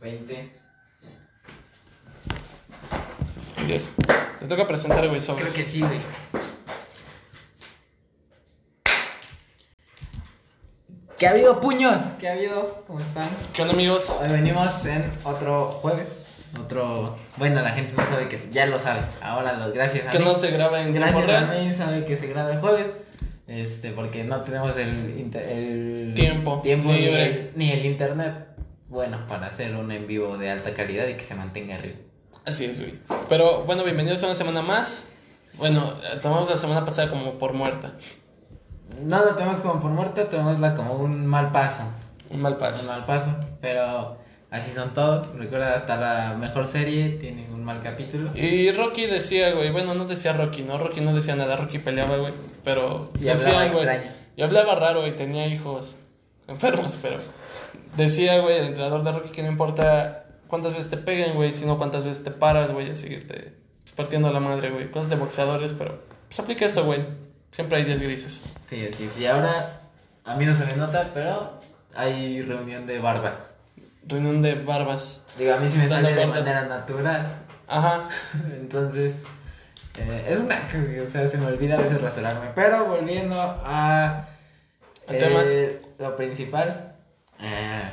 20. Dios. Te toca presentar, güey, sobres. Creo que sí, güey. ¿Qué ha habido, puños? ¿Qué ha habido? ¿Cómo están? ¿Qué onda, amigos? Hoy venimos en otro jueves. Otro. Bueno, la gente no sabe que. Ya lo sabe. Ahora, lo... gracias a Que mí. no se graba en tiempo Gracias a real. mí sabe que se graba el jueves. Este, porque no tenemos el, inter- el Tiempo tiempo ni libre. el, ni el internet bueno para hacer un en vivo de alta calidad y que se mantenga arriba. Así es, güey. Pero bueno, bienvenidos a una semana más. Bueno, eh, tomamos la semana pasada como por muerta. No lo tenemos como por muerta, tomémosla como un mal paso. Un mal Un paso. mal paso, pero así son todos. Recuerda, hasta la mejor serie tiene un mal capítulo. Y Rocky decía, güey, bueno, no decía Rocky, ¿no? Rocky no decía nada, Rocky peleaba, güey. Pero Y hablaba decía, güey. extraño. Y hablaba raro, güey, tenía hijos enfermos, pero decía, güey, el entrenador de Rocky que no importa cuántas veces te peguen, güey, sino cuántas veces te paras, güey, a seguirte partiendo la madre, güey. Cosas de boxeadores, pero pues aplica esto, güey. Siempre hay días grises. Sí, así es. Y ahora, a mí no se me nota, pero hay reunión de barbas. Reunión de barbas. Digo, a mí sí me sale de manera natural. Ajá. Entonces, eh, es un asco, o sea, se me olvida a veces rasurarme. Pero volviendo a ¿A temas? eh, lo principal, eh,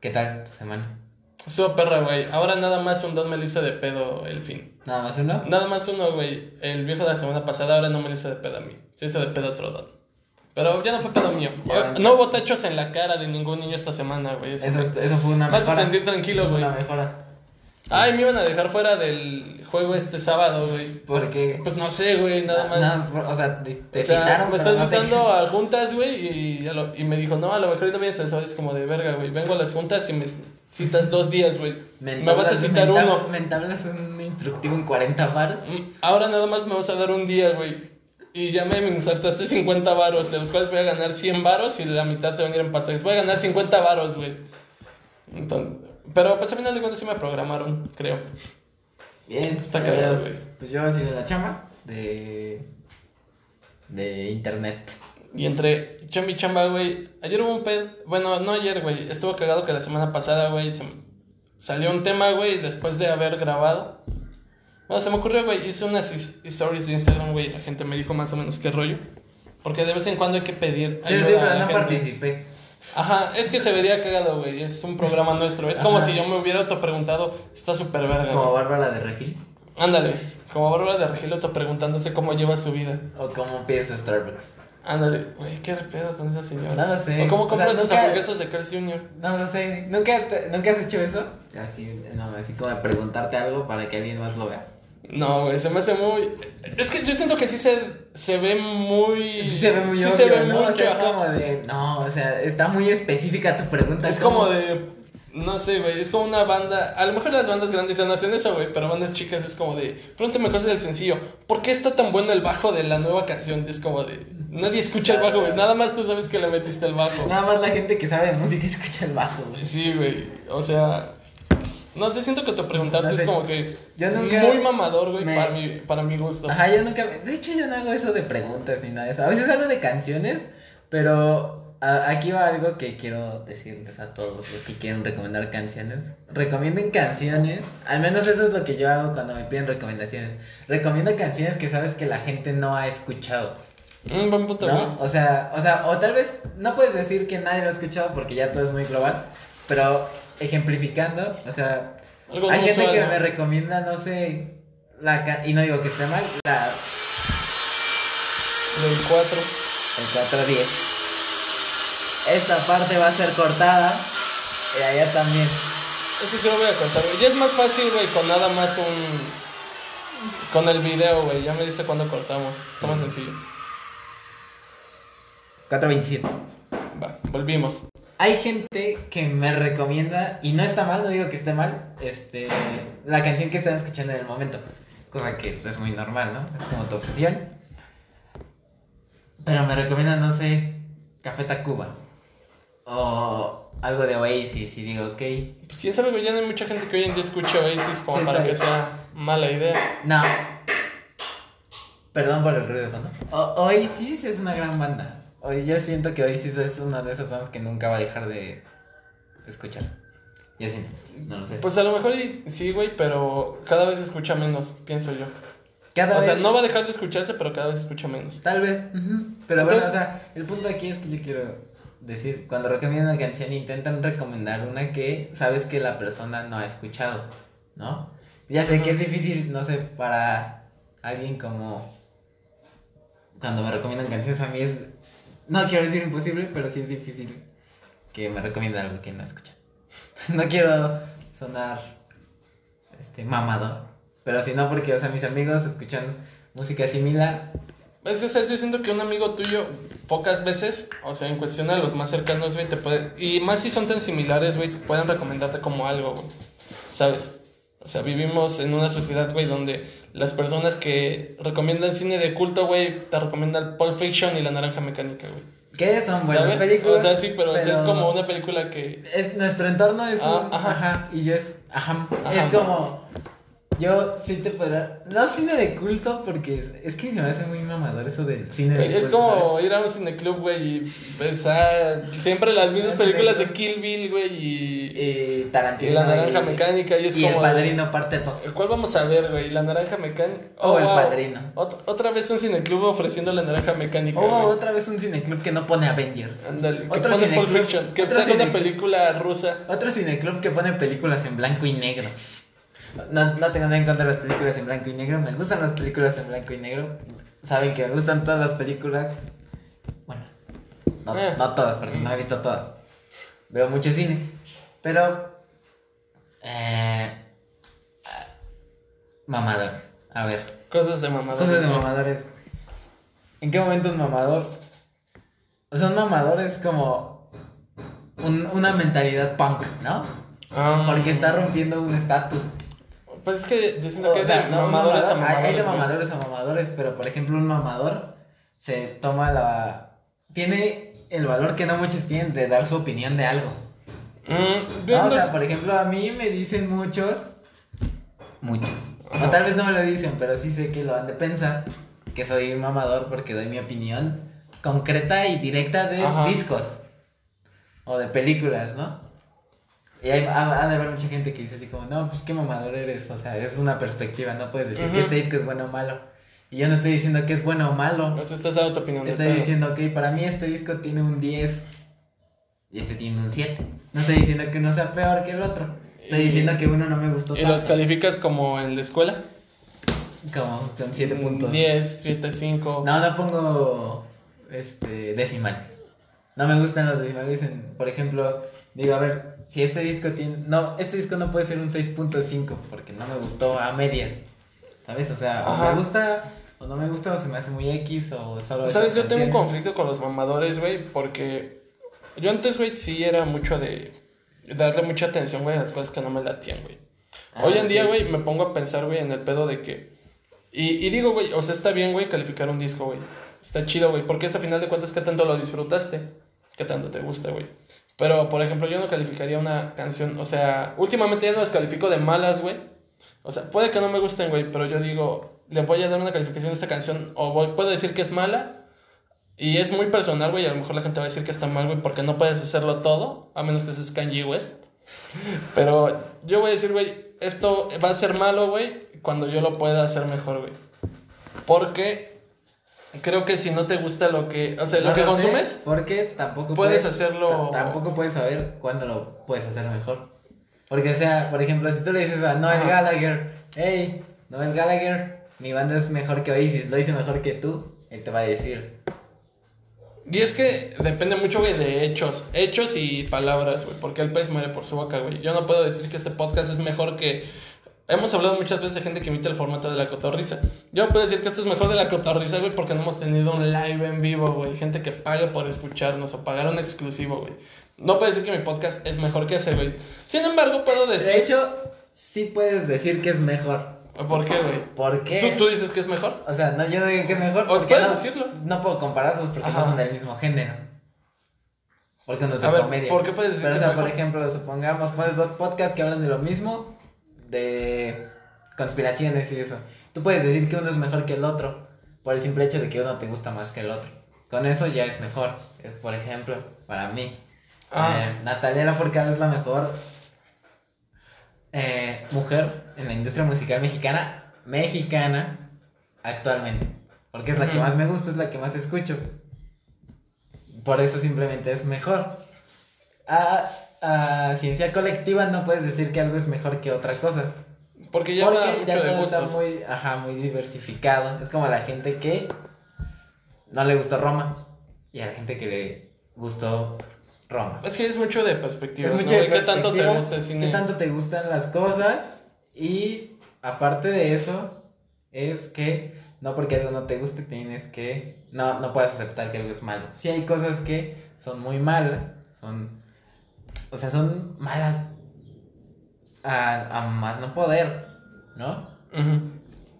¿qué tal tu semana? Estuvo perra, güey. Ahora nada más un don me lo hizo de pedo el fin. Nada más uno. Nada más uno, güey. El viejo de la semana pasada ahora no me lo hizo de pedo a mí. Se hizo de pedo a otro don. Pero ya no fue pedo mío. Ya. No hubo tachos en la cara de ningún niño esta semana, güey. Eso Eso, fue- eso fue una Me hace mejora. sentir tranquilo, güey. Una mejora. Ay, me iban a dejar fuera del juego este sábado, güey. Porque. Pues no sé, güey, nada más. No, o sea, te, te o sea, citaron, me no te- citando a juntas, güey, y, y me dijo, no, a lo mejor no vienes al sábado. Es como de verga, güey. Vengo a las juntas y me citas dos días, güey. Me vas a citar uno. Me entablas un instructivo en 40 varos. Mm, Ahora nada más me vas a dar un día, güey. Y ya me insertaste 50 varos, de los cuales voy a ganar 100 varos y la mitad se van a ir en pasajes. Voy a ganar 50 varos, güey. Entonces, pero pues al final de cuentas sí me programaron, creo. Bien, Está pues, cagado, güey. Pues yo sigo en la chamba de. de internet. Y entre chamba y chamba, güey. Ayer hubo un ped. Bueno, no ayer, güey. Estuvo cagado que la semana pasada, güey. se- Salió un tema, güey, después de haber grabado. Bueno, se me ocurrió, güey. Hice unas stories de Instagram, güey. La gente me dijo más o menos qué rollo. Porque de vez en cuando hay que pedir. Sí, ayuda sí, a pero no gente. participé. Ajá, es que se vería cagado, güey. Es un programa nuestro. Es como Ajá. si yo me hubiera autopreguntado. Está súper verga, Como. Bárbara de Regil. Ándale. Como Bárbara de Regil preguntándose cómo lleva su vida. O como pides Starbucks. Ándale, güey, qué pedo con esa señora. No lo sé. O cómo O compra sea, nunca- hamburguesas de Carl Jr. No lo sé. ¿Nunca, te- ¿Nunca has hecho eso? Así, no, así como de preguntarte algo para que alguien más lo vea. No, güey, se me hace muy. Es que yo siento que sí se, se ve muy. Sí se ve muy Sí obvio, se ve ¿no? mucho. o sea, es como de... No, o sea, está muy específica tu pregunta. Es como de. No sé, güey, es como una banda. A lo mejor las bandas grandes ya no hacen eso, güey, pero bandas chicas es como de. Pregúntame cosas del sencillo. ¿Por qué está tan bueno el bajo de la nueva canción? Es como de. Nadie escucha el bajo, güey. Nada más tú sabes que le metiste el bajo. Nada más la gente que sabe de música escucha el bajo, güey. Sí, güey. O sea. No sé, siento que te preguntarte No sé. es como que. Yo nunca Muy mamador, güey, me- para, mi, para mi gusto. Ajá, yo nunca... De hecho, yo no hago eso de preguntas ni nada de eso. A veces hago de canciones, pero a- aquí va algo que quiero decirles a todos los que quieren recomendar canciones. Recomienden canciones, al menos eso es lo que yo hago cuando me piden recomendaciones. Recomiendo canciones que sabes que la gente no ha escuchado, Un buen punto. ¿no? O sea, o sea, o tal vez no puedes decir que nadie lo ha escuchado porque ya todo es muy global, pero ejemplificando, o sea, Algo hay gente que me recomienda, no sé, la ca- y no digo que esté mal, la Del 4. el 410. Esta parte va a ser cortada y allá también. Eso sí lo voy a contar, güey. Ya es más fácil, güey, con nada más un. Con el video, güey. Ya me dice cuándo cortamos. Está más sencillo. 427. Va, volvimos. Hay gente que me recomienda, y no está mal, no digo que esté mal, este, la canción que están escuchando en el momento. Cosa que es muy normal, ¿no? Es como tu obsesión. Pero me recomiendan, no sé, Café Tacuba. O algo de Oasis, y digo, ok. Pues sí, eso, güey. Ya no hay mucha gente que hoy en día escuche Oasis como Sí, para que sea mala idea. No. Perdón por el ruido de fondo. Oasis es una gran banda. O- Yo siento que Oasis es una de esas bandas que nunca va a dejar de escucharse. Yo sí, no lo sé. Pues a lo mejor sí, güey, pero cada vez escucha menos, pienso yo. Cada o sea, no va a dejar de escucharse, pero cada vez escucha menos. Tal vez. ujú. Pero Entonces- bueno, o sea, el punto aquí es que yo quiero decir, cuando recomiendan una canción, intentan recomendar una que sabes que la persona no ha escuchado, ¿no? Ya sé que es difícil, no sé, para alguien como... Cuando me recomiendan canciones a mí es... No quiero decir imposible, pero sí es difícil que me recomienden algo que no escuchan. no quiero sonar este mamador, pero si no porque, o sea, mis amigos escuchan música similar Es que, o sea, yo siento que un amigo tuyo, pocas veces, o sea, en cuestión a los más cercanos, güey, te puede. Y más si son tan similares, güey, pueden recomendarte como algo, güey. ¿Sabes? O sea, vivimos en una sociedad, güey, donde las personas que recomiendan cine de culto, güey, te recomiendan Pulp Fiction y La Naranja Mecánica, güey. que son buenas ¿Sabes? películas. O sea, sí, pero, o sea, es como una película que. es nuestro entorno es Ah, un ajá. ajá. y yo es ajá, Ajá. es como yo sí te podrá no cine de culto porque es, es que se me hace muy mamador eso del cine de es culto, como ir a un cineclub, güey, y está siempre las mismas películas de. Kill Bill, güey, y, y Tarantino y La Naranja y- Mecánica, y es y como. el padrino parte 2 ¿Cuál vamos a ver, güey? ¿La naranja mecánica? O El wow. Padrino. Ot- otra vez un cineclub ofreciendo la naranja mecánica. o güey. otra vez un cineclub que no pone Avengers Ándale, que pone Pulp Fiction. Que saca una película rusa. Otro cineclub que pone películas en blanco y negro. No, no tengo nada en contra de las películas en blanco y negro. Me gustan las películas en blanco y negro. Saben que me gustan todas las películas. Bueno, no, Eh. no todas, porque no he visto todas. Veo mucho cine. Pero. Eh, mamador. A ver, Cosas de mamá. cosas de mamadores. ¿En qué momento un mamador? O sea, un mamador es como un- una mentalidad punk, ¿no? Ah, Porque está rompiendo un estatus. Pues es que yo siento O que es sea, de no, mamadores a mamador- hay- mamadores. Hay de mamadores a mamadores, pero por ejemplo, un mamador se toma la. Tiene el valor que no muchos tienen de dar su opinión de algo. Mm, ¿no? O sea, por ejemplo, a mí me dicen muchos. Muchos. O tal vez no me lo dicen, pero sí sé que lo han de pensar. Que soy un mamador porque doy mi opinión concreta y directa de Ajá. discos. O de películas, ¿no? Y hay, ha, ha de haber mucha gente que dice así como, no, pues qué mamador eres. O sea, es una perspectiva, no puedes decir que este disco es bueno o malo. Y yo no estoy diciendo que es bueno o malo. Pues estás dando tu opinión. del Estoy diciendo, ok, para mí este disco tiene un 10 y este tiene un 7. No estoy diciendo que uno sea peor que el otro. Estoy Y- diciendo que uno no me gustó ¿Y tanto. los calificas como en la escuela? Como con 7 puntos. 10, 7, 5. No, no pongo este, decimales. No me gustan los decimales. En, por ejemplo, digo, a ver, si este disco tiene. No, este disco no puede ser un 6.5 porque no me gustó a medias. ¿Sabes? O sea, o me gusta o no me gusta o se me hace muy X o solo. ¿Sabes? Yo tengo un conflicto con los mamadores, güey, porque yo antes, güey, sí era mucho de darle mucha atención, güey, a las cosas que no me latían, güey. Ah, Hoy en día, güey, me pongo a pensar, güey, en el pedo de que... Y, y digo, güey, o sea, está bien, güey, calificar un disco, güey. Está chido, güey, porque es a final de cuentas que tanto lo disfrutaste, que tanto te gusta, güey. Pero, por ejemplo, yo no calificaría una canción, o sea, últimamente ya no las califico de malas, güey. O sea, puede que no me gusten, güey, pero yo digo, le voy a dar una calificación a esta canción, o puedo decir que es mala, y es muy personal, güey, a lo mejor la gente va a decir que está mal, güey, porque no puedes hacerlo todo, a menos que seas Kanye West. Pero yo voy a decir, güey, esto va a ser malo, güey, cuando yo lo pueda hacer mejor, güey. Porque creo que si no te gusta lo que, o sea, lo que consumes, porque tampoco puedes hacerlo- ta- Tampoco puedes saber cuándo lo puedes hacer mejor. Porque, o sea, por ejemplo, si tú le dices a Noel Ajá. Gallagher, hey, Noel Gallagher, mi banda es mejor que Oasis, lo hice mejor que tú, él te va a decir. y es que depende mucho, güey, de hechos, hechos y palabras, güey, porque el pez muere por su boca, güey. Yo no puedo decir que este podcast es mejor que... Hemos hablado muchas veces de gente que imita el formato de la cotorriza. Yo no puedo decir que esto es mejor de la cotorriza, güey, porque no hemos tenido un live en vivo, güey. Gente que paga por escucharnos o pagar un exclusivo, güey. No puedo decir que mi podcast es mejor que ese, güey. Sin embargo, puedo decir... De hecho, sí puedes decir que es mejor. ¿Por qué, güey? ¿Por qué? ¿Tú, ¿Tú dices que es mejor? O sea, no, yo no digo que es mejor. O puedes no, decirlo. No puedo compararlos porque Ajá. no son del mismo género. Porque no es ver, comedia. ¿por qué puedes decir Pero, que o sea, es por mejor? ejemplo, supongamos, pones dos podcasts que hablan de lo mismo, de conspiraciones y eso. Tú puedes decir que uno es mejor que el otro, por el simple hecho de que uno te gusta más que el otro. Con eso ya es mejor, eh, por ejemplo, para mí. Ah. Eh, Natalia Lafourcade es la mejor eh, mujer en la industria musical mexicana, mexicana, actualmente. Porque es la que más me gusta, es la que más escucho. Por eso simplemente es mejor. A, a ciencia colectiva no puedes decir que algo es mejor que otra cosa. Porque ya Porque mucho ya de todo está muy, ajá, muy diversificado. Es como la gente que no le gustó Roma y a la gente que le gustó Roma. Es que es mucho de perspectivas, Es ¿no? mucho de? ¿Qué tanto te gusta el cine? ¿Qué tanto te gustan las cosas? Y aparte de eso, es que no porque algo no te guste tienes que... No, no puedes aceptar que algo es malo. Sí hay cosas que son muy malas, son... O sea, son malas a, a más no poder, ¿no?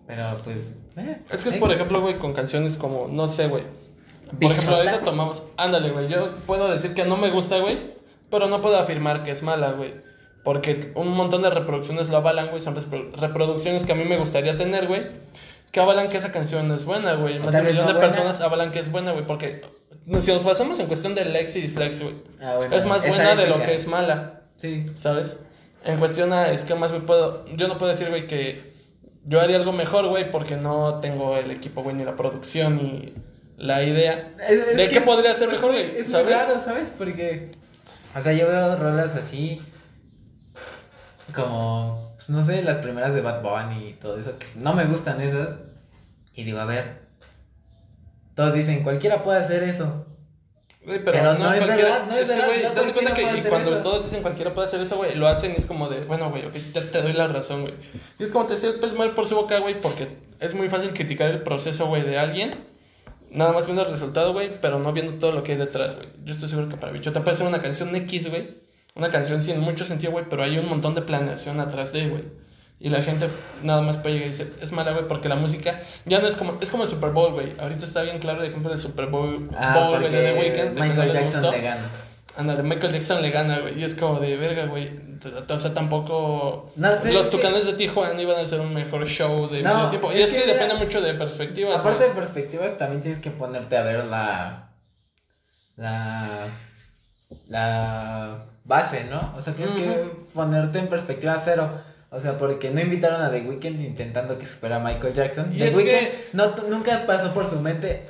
Pero pues... eh, Es que es, eh, por ejemplo, güey, con canciones como, no sé, güey. Por Bichota. ejemplo, ahorita tomamos, ándale, güey, yo puedo decir que no me gusta, güey, pero no puedo afirmar que es mala, güey. Porque un montón de reproducciones lo avalan, güey, son repro- reproducciones que a mí me gustaría tener, güey, que avalan que esa canción es buena, güey. Más de un millón no de buena. personas avalan que es buena, güey, porque si nos basamos en cuestión de likes y dislikes, güey, Ah, bueno, es más buena de lo que es mala. Sí. ¿sabes? En cuestión a esquemas, güey, puedo, yo no puedo decir, güey, que yo haría algo mejor, güey, porque no tengo el equipo, güey, ni la producción, ni la idea. Es- es ¿De qué es- podría ser mejor, güey? Es ¿Sabes? muy raro, ¿sabes? Porque, o sea, yo veo rolas así, como, pues, no sé, las primeras de Bad Bunny y todo eso, que no me gustan esas. Y digo, a ver, todos dicen, cualquiera puede hacer eso. Pero, Pero no, no es cualquiera- verdad, no es que, verdad, no date cuenta que y cuando eso. todos dicen cualquiera puede hacer eso, güey, lo hacen y es como de, bueno, güey, ok, ya te doy la razón, güey. Y es como te decía el pez mal por su boca, güey, porque es muy fácil criticar el proceso, güey, de alguien. Nada más viendo el resultado, güey, pero no viendo todo lo que hay detrás, güey. Yo estoy seguro que para Bichota puede ser una canción X, güey. Una canción sin mucho sentido, güey, pero hay un montón de planeación atrás de, güey. Y la gente nada más llegar y dice, es mala, güey, porque la música ya no es como, es como el Super Bowl, güey. Ahorita está bien claro el ejemplo del Super Bowl, Ah, Bowl, güey, de The Weeknd. Michael Jackson le gana. Ándale, Michael Jackson le gana, güey. Y es como de verga, güey. O sea, tampoco. No sé, Los es que- tucanes de Tijuana iban a hacer un mejor show de No, medio tiempo. Y es que, depende mucho de perspectivas. Aparte güey. de perspectivas, también tienes que ponerte a ver la. La. La base, ¿no? O sea, tienes que ponerte en perspectiva cero. O sea, porque no invitaron a The Weeknd intentando que supera a Michael Jackson. Y The Weeknd que- no, nunca pasó por su mente.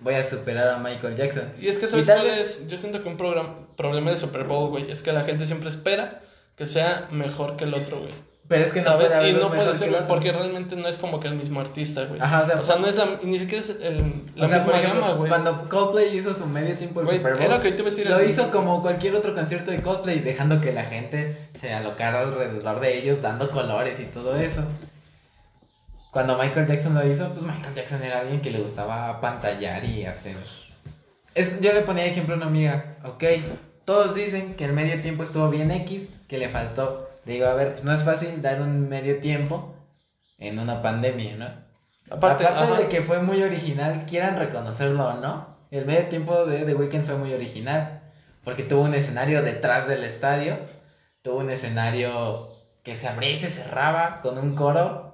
Voy a superar a Michael Jackson. Y es que, ¿sabes cuál es? Yo siento que un programa, problema de Super Bowl, güey, es que la gente siempre espera que sea mejor que el otro, güey. Pero es que no ¿Sabes? y no puede ser, güey, porque realmente no es como que el mismo artista, güey. Ajá, o sea, o sea no es la, ni siquiera es el, la o sea, misma ejemplo, gama, güey. cuando Coldplay hizo su medio tiempo del Super Bowl, era lo que te iba a decir, lo el- hizo como cualquier otro concierto de Coldplay, dejando que la gente se alocara alrededor de ellos, dando colores y todo eso. Cuando Michael Jackson lo hizo, pues Michael Jackson era alguien que le gustaba pantallar y hacer... Es, yo le ponía ejemplo a una amiga, ok, todos dicen que el medio tiempo estuvo bien X, que le faltó. Digo, a ver, pues no es fácil dar un medio tiempo en una pandemia, ¿no? Aparte, de que fue muy original, quieran reconocerlo o no, el medio tiempo de The Weeknd fue muy original. Porque tuvo un escenario detrás del estadio, tuvo un escenario que se abría y se cerraba con un coro,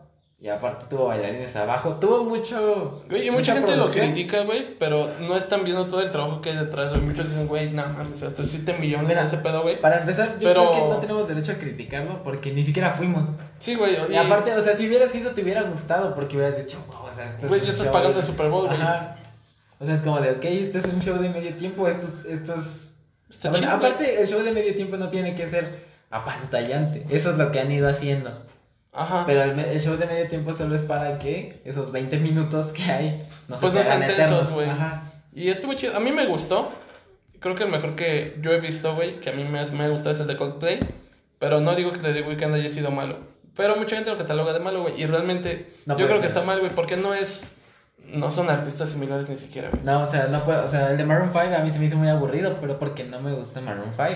y aparte tuvo bailarines abajo, tuvo mucho. Güey, y mucha, gente producción. lo critica, güey, pero no están viendo todo el trabajo que hay detrás, güey. Muchos dicen, güey, no mames, estos 7 millones Mira, ese pedo, güey. Para empezar, yo Pero- creo que no tenemos derecho a criticarlo porque ni siquiera fuimos. Sí, güey. Y, aparte, o sea, si hubiera sido, te hubiera gustado porque hubieras dicho, wow, o sea, esto es Güey, un ya estás show". pagando el Super Bowl, güey. Ajá. O sea, es como de, ok, este es un show de medio tiempo, esto es... Esto es... Está güey. aparte, el show de medio tiempo no tiene que ser apantallante. Eso es lo que han ido haciendo. Ajá. Pero el, el show de medio tiempo solo es para que esos 20 minutos que hay no se Pues te no sean tensos, güey. Ajá. Y estuvo chido. A mí me gustó. Creo que el mejor que yo he visto, güey, que a mí me, me gusta es el de Coldplay. Pero no digo que el de The Weeknd haya sido malo. Pero mucha gente lo cataloga de malo, güey. Y realmente No yo creo que ser. está mal, güey, porque no es... No son artistas similares ni siquiera, güey. No, o sea, no puedo, o sea, el de Maroon 5 a mí se me hizo muy aburrido, pero porque no me gusta Maroon 5.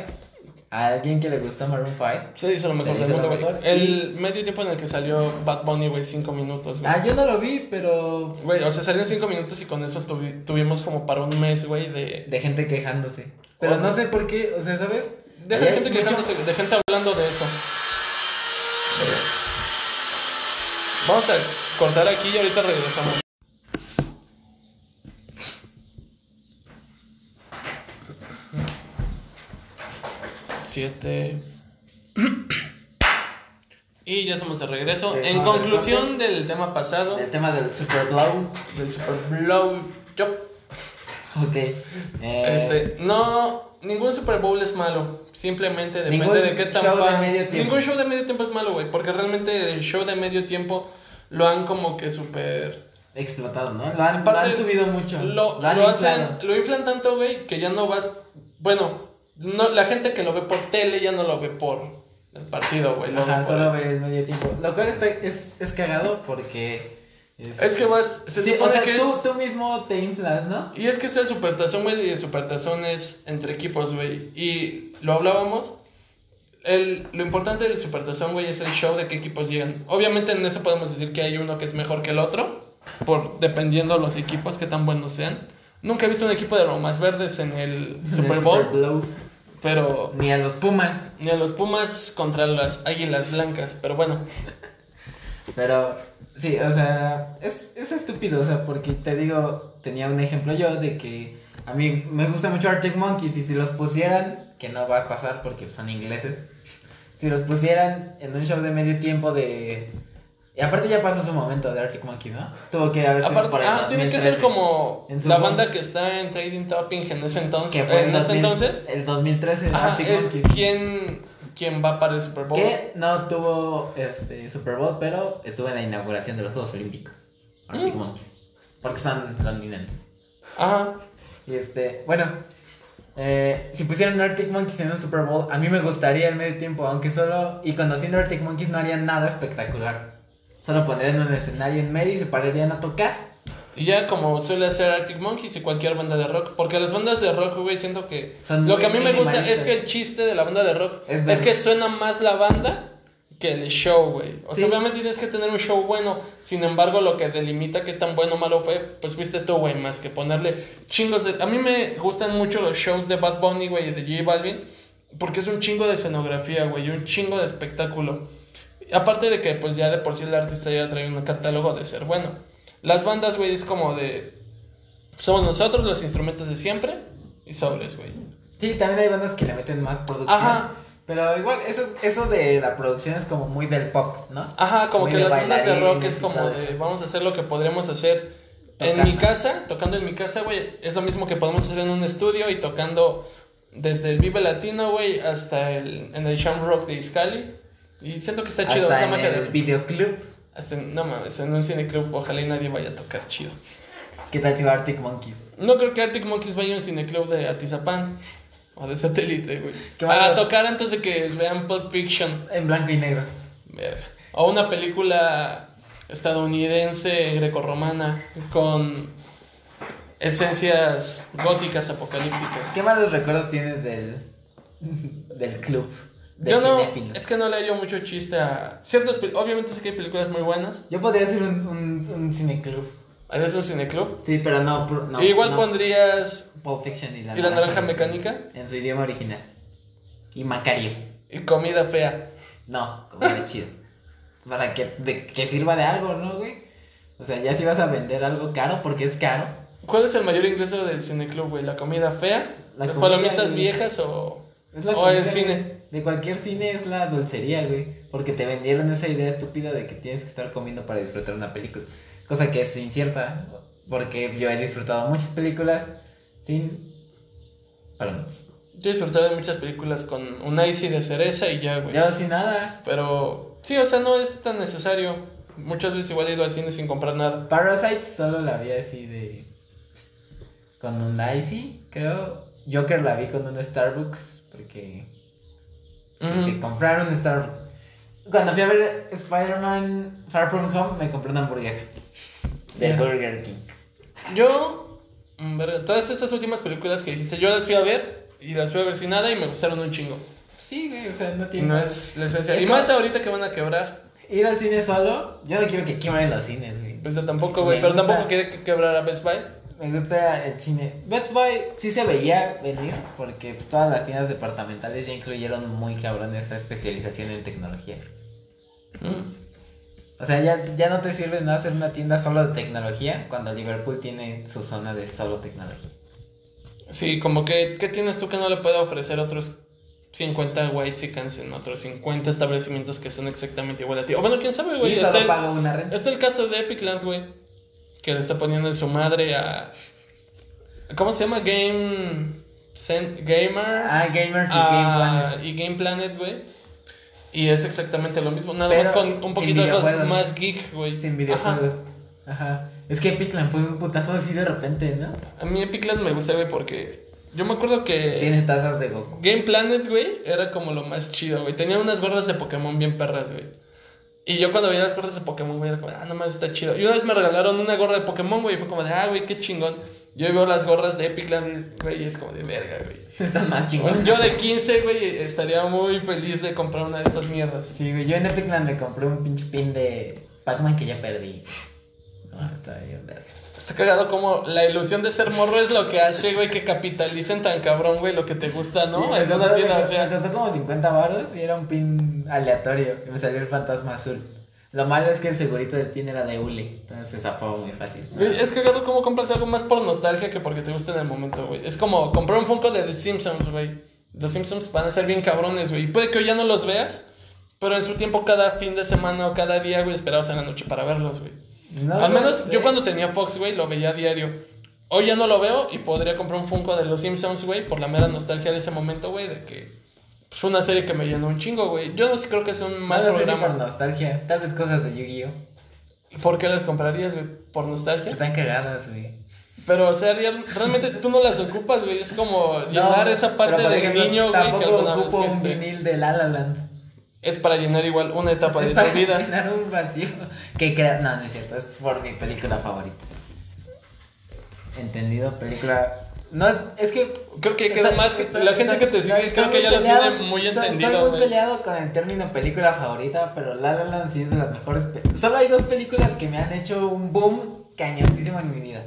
A alguien que le gusta Maroon 5. Se hizo lo mejor del mundo, güey. mejor. El medio tiempo en el que salió Bad Bunny, güey, cinco minutos, güey. Ah, yo no lo vi, pero Güey, o sea, salieron cinco minutos y con eso tuvi- tuvimos como para un mes, güey, de... de gente quejándose. Pero Oh. no sé por qué, o sea, ¿sabes? Deja de gente mucho- quejándose, de gente hablando de eso. Vamos a cortar aquí y ahorita regresamos. Siete. Y ya estamos de regreso. Eh, en ¿vamos al conclusión del tema pasado, El tema del Super Blow. del Super Blow Job. Ok. Eh, Este, no, ningún Super Bowl es malo. Simplemente depende de qué tan show de medio tiempo. Ningún show de medio tiempo es malo, güey. Porque realmente el show de medio tiempo lo han como que super. explotado, ¿no? Lo han, Aparte, lo han subido mucho. Lo, han lo hacen, lo inflan tanto, güey, que ya no vas. Bueno, no, la gente que lo ve por tele ya no lo ve por el partido, güey. Ajá, solo ve el medio tiempo. Lo cual está, es, es cagado porque. Es que vas. Se Sí, supone o sea, que tú, es. tú mismo te inflas, ¿no? Y es que ese supertazón, güey, y supertazón es entre equipos, güey. Y lo hablábamos. El, lo importante del supertazón, güey, es el show de qué equipos llegan. Obviamente en eso podemos decir que hay uno que es mejor que el otro. Por, dependiendo los equipos, que tan buenos sean. Nunca he visto un equipo de Lomas Verdes en el Super El Bowl. Super. Pero Ni a los Pumas. ni a los Pumas contra las Águilas Blancas. Pero bueno. Pero sí, o sea, es, es estúpido, o sea, porque te digo, tenía un ejemplo yo de que a mí me gusta mucho Arctic Monkeys y si los pusieran, que no va a pasar porque son ingleses, si los pusieran en un show de medio tiempo de... Y aparte ya pasó su momento de Arctic Monkeys, ¿no? Tuvo que haber sido Aparte, por el ah, tiene que 2013, ser como la banda que está en Trading Topping en ese entonces. Que fue en este 2000 entonces. El 2013 Ajá, Arctic es Monkeys. quien, quien va para el Super Bowl. Que no tuvo este Super Bowl, pero estuvo en la inauguración de los Juegos Olímpicos. Arctic Mm. Monkeys. Porque son londinenses. Ajá. Y este, bueno, eh, si pusieran Arctic Monkeys en un Super Bowl, a mí me gustaría el medio tiempo, aunque solo, y conociendo Arctic Monkeys no harían nada espectacular. Solo pondrían un escenario en medio y se pararían a tocar. Y ya como suele hacer Arctic Monkeys y cualquier banda de rock. Porque las bandas de rock, güey, siento que... Son lo que a mí me gusta es que el chiste de la banda de rock Es que suena más la banda que el show, güey. O sea, obviamente tienes que tener un show bueno. Sin embargo, lo que delimita qué tan bueno o malo fue, pues fuiste tú, güey. Más que ponerle chingos de... A mí me gustan mucho los shows de Bad Bunny, güey, y de J Balvin. Porque es un chingo de escenografía, güey, y un chingo de espectáculo. Aparte de que, pues ya de por sí el artista ya trae un catálogo de ser bueno. Las bandas, güey, es como de. Somos nosotros los instrumentos de siempre y sobres, güey. Sí, también hay bandas que le meten más producción. Ajá. Pero igual, eso, es- eso de la producción es como muy del pop, ¿no? Ajá, como Muy que las bandas de rock es como de. Vamos a hacer lo que podremos hacer en mi casa, tocando en mi casa, güey. Es lo mismo que podemos hacer en un estudio y tocando desde el Vive Latino, güey, hasta el, en el Shamrock de Iscali. Y siento que está chido. Hasta es la en el videoclub. hasta en- no mames, en un cineclub, ojalá y nadie vaya a tocar chido. ¿Qué tal si va Arctic Monkeys? No creo que Arctic Monkeys vaya a un cineclub de Atizapán o de satélite, güey. ¿Qué van a- A tocar antes de que vean Pulp Fiction. En blanco y negro. Verga. O una película estadounidense grecorromana con esencias góticas apocalípticas. ¿Qué malos recuerdos tienes del, del club de Yo no, es que no le hallo mucho chiste a ciertas Obviamente sé que hay películas muy buenas. Yo podría ser un, un, un cineclub. ¿Eres un cineclub? Sí, pero no. Igual no. pondrías Pulp Fiction y la, ¿Y la naranja mecánica? En su idioma original. Y Macario. y comida fea. No, como de chido. Para que, de- que sirva de algo, ¿no, güey? O sea, ya si vas a vender algo caro, porque es caro. ¿Cuál es el mayor ingreso del cineclub, güey? ¿La comida fea? La ¿Las comida, palomitas viejas o, o el comida, cine? De cualquier cine es la dulcería, güey. Porque te vendieron esa idea estúpida de que tienes que estar comiendo para disfrutar una película. Cosa que es incierta. Porque yo he disfrutado muchas películas sin palomitas. Yo he disfrutado de muchas películas con un icy de cereza y ya, güey. Yo sin nada. Pero sí, o sea, no es tan necesario. Muchas veces igual he ido al cine sin comprar nada. Parasite solo la vi así de. Con un Icy, creo. Joker la vi con un Starbucks. Porque. Se compraron Starbucks. Cuando fui a ver Spider-Man Far From Home, me compré una hamburguesa. De. Burger King. Yo, mm, todas estas últimas películas que dijiste, yo las fui a ver y las fui a ver sin nada y me gustaron un chingo. Sí, güey, o sea, no tiene. no es la esencia. Es y como- más ahorita que van a quebrar. Ir al cine solo, yo no quiero que quiebren los cines, güey. Pues yo tampoco, güey. Pero gusta- tampoco quiere que quebrar a Best Buy. Me gusta el cine. Best Buy sí se veía venir porque todas las tiendas departamentales ya incluyeron muy cabrón esa especialización en tecnología. Mm. O sea, ya, ya no te sirve nada hacer una tienda solo de tecnología cuando Liverpool tiene su zona de solo tecnología. Sí, como que, ¿qué tienes tú que no le puede ofrecer otros 50 white chickens en otros 50 establecimientos que son exactamente igual a ti. O bueno, quién sabe, güey. Y Está el, pago una renta. está el caso de Epicland, güey. Que le está poniendo en su madre a. ¿Cómo se llama? Game. Gamers. Ah, Gamers y a- Game Planet. Y Game Planet, güey. Y es exactamente lo mismo. Nada Pero más con un poquito videojuegos. más geek, güey. Sin videojuegos. Ajá. Es que Epicland fue un putazo así de repente, ¿no? A mí Epicland me gusta, güey, porque. Yo me acuerdo que. Tiene tazas de Goku. Game Planet, güey, era como lo más chido, güey. Tenía unas gorras de Pokémon bien perras, güey. Y yo cuando veía las gorras de Pokémon, güey, era como, ah, no más está chido. Y una vez me regalaron una gorra de Pokémon, güey, y fue como de, ah, güey, qué chingón. Yo veo las gorras de Epicland, güey, y es como de verga, güey. Están más Un chingones. yo de 15, güey, estaría muy feliz de comprar una de estas mierdas. Sí, güey. Yo en Epicland me compré un pinche pin de Pac-Man que ya perdí. Está bien, verga. Está cagado como la ilusión de ser morro es lo que hace, güey, que capitalicen tan cabrón, güey, lo que te gusta, Sí, ¿no? me, en una costó, tienda, me- o sea. me costó como 50 baros y era un pin aleatorio. Y me salió el fantasma azul. Lo malo es que el segurito del pin era de hule. Entonces se zafó muy fácil. Es cagado como compras algo más por nostalgia que porque te gusta en el momento, güey. Es como comprar un Funko de The Simpsons, güey. Los Simpsons van a ser bien cabrones, güey. Y puede que hoy ya no los veas, pero en su tiempo cada fin de semana o cada día, güey, esperabas en la noche para verlos, güey. No Al menos sé. yo cuando tenía Fox, güey, lo veía a diario. Hoy ya no lo veo y podría comprar un Funko de los Simpsons, güey, por la mera nostalgia de ese momento, güey, de que es una serie que me llenó un chingo, güey. Yo no sé, creo que es un mal sé si por programa. nostalgia. Tal vez cosas de Yu-Gi-Oh! ¿Por qué las comprarías, güey? ¿Por nostalgia? Están cagadas, güey. Pero, o sea, real- realmente tú no las ocupas, güey. Es como llenar No, esa parte del ejemplo, niño, güey, que alguna vez ocupo un fuiste. vinil de La La Land. Es para llenar igual una etapa Es de para tu vida. llenar un vacío. Que crea... No, no es cierto. Es por mi película favorita. Entendido, película... No, es, es que... Creo que queda más que estoy- la gente estoy- que te sigue, estoy creo que muy ya lo peleado- tiene muy estoy- entendido, Estoy muy güey. peleado con el término película favorita, pero La La Land sí es de las mejores. Solo hay dos películas que me han hecho un boom cañoncísimo en mi vida.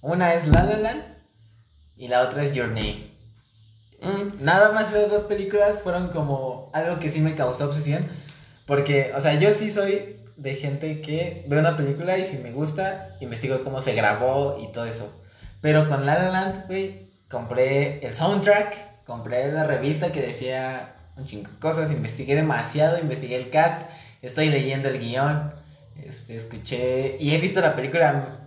Una es La La Land y la otra es Your Name. Mm, Nada más esas dos películas fueron como algo que sí me causó obsesión. Porque, o sea, yo sí soy de gente que ve una película y si me gusta, investigo cómo se grabó y todo eso. Pero con La La Land, güey, compré el soundtrack, compré la revista que decía un chingo de cosas, investigué demasiado, investigué el cast, estoy leyendo el guion, este, escuché y he visto la película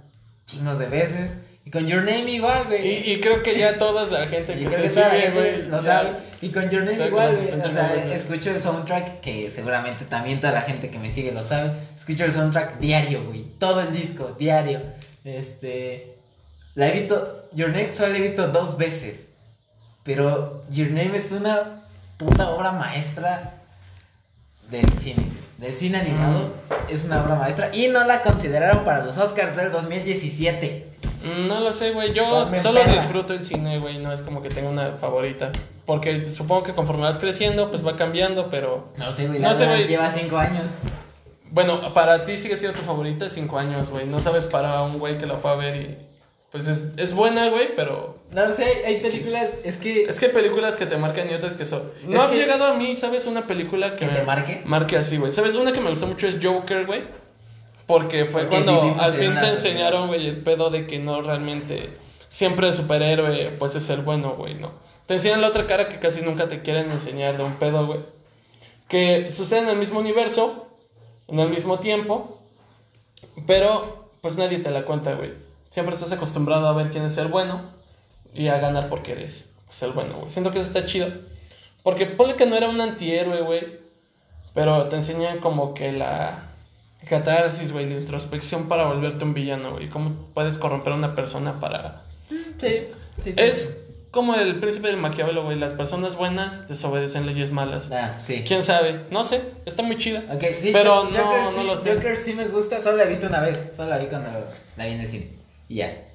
chingos de veces. Y con Your Name igual, güey. Y, y creo que ya toda la gente que te sigue, güey. lo sabe. Y con Your Name igual, güey. O sea, escucho el soundtrack, que seguramente también toda la gente que me sigue lo sabe. Escucho el soundtrack diario, güey. Todo el disco, diario. Este. La he visto. Your Name solo la he visto dos veces. Pero Your Name es una puta obra maestra del cine. Del cine animado. Es una obra maestra. Y no la consideraron para los Oscars del 2017. Mm, No lo sé, güey. Yo solo perra. disfruto el cine, güey. No es como que tenga una favorita. Porque supongo que conforme vas creciendo, pues va cambiando, pero. No sé, güey. No La sé, güey. lleva cinco años. Bueno, para ti sigue siendo tu favorita cinco años, güey. No sabes para un güey que la fue a ver y. Pues es, es buena, güey, pero. No lo sé, hay, películas, es que... Es que hay películas que te marcan y otras que son. No ha que- llegado a mí, ¿sabes? Una película que. ¿Que te marque? Marque así, güey. ¿Sabes? Una que me gustó mucho es Joker, güey. Porque fue Porque cuando al fin te enseñaron, güey, el pedo de que no realmente. Siempre el superhéroe, pues es el bueno, güey, ¿no? Te enseñan la otra cara que casi nunca te quieren enseñar de un pedo, güey. Que sucede en el mismo universo, en el mismo tiempo, pero pues nadie te la cuenta, güey. Siempre estás acostumbrado a ver quién es el bueno y a ganar porque eres pues, el bueno, güey. Siento que eso está chido. Porque ponle que no era un antihéroe, güey. Pero te enseñan como que la catarsis, güey, la introspección para volverte un villano, güey. Cómo puedes corromper a una persona para... Sí, sí. Es como el príncipe del Maquiavelo, güey. Las personas buenas desobedecen leyes malas. Ah, sí. ¿Quién sabe? No sé. Está muy chida. Ok, sí, Pero no- Joker, no sí, lo sé. Joker sí me gusta, solo la he visto una vez, solo la vi cuando la vi en el cine. Y ya.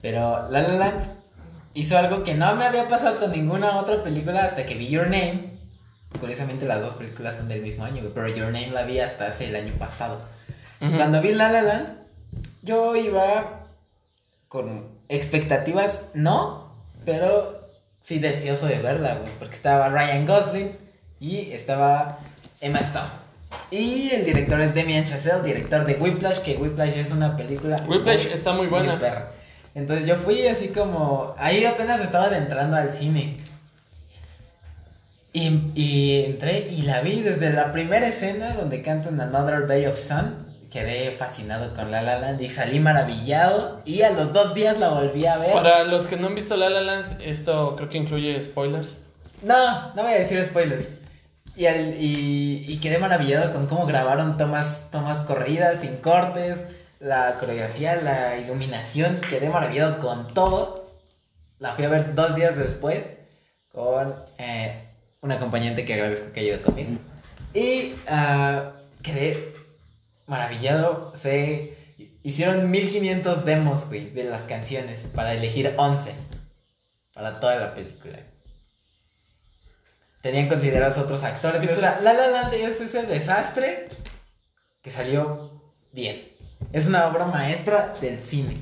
Pero La La Land hizo algo que no me había pasado con ninguna otra película hasta que vi Your Name. Curiosamente las dos películas son del mismo año, pero Your Name la vi hasta hace el año pasado. Ujú. Cuando vi La La Land, yo iba con expectativas, no, pero sí deseoso de verla, güey, porque estaba Ryan Gosling y estaba Emma Stone. Y el director es Demian Chazelle, director de Whiplash, que Whiplash es una película Whiplash está muy buena. perra. Entonces yo fui así como, ahí apenas estaba adentrando al cine. Y, y entré y la vi desde la primera escena donde cantan Another Day of Sun. Quedé fascinado con La La Land y salí maravillado. Y a los dos días la volví a ver. Para los que no han visto La La Land, esto creo que incluye spoilers. No, no voy a decir spoilers. Y, al- y, y quedé maravillado con cómo grabaron tomas, tomas corridas, sin cortes, la coreografía, la iluminación. Quedé maravillado con todo. La fui a ver dos días después con eh, un acompañante que agradezco que ido conmigo. Y ah, quedé maravillado. Se hicieron 1500 demos, güey, de las canciones para elegir 11 para toda la película. Tenían considerados otros actores. Eso- O sea, La La Land es ese desastre que salió bien. Es una obra maestra del cine.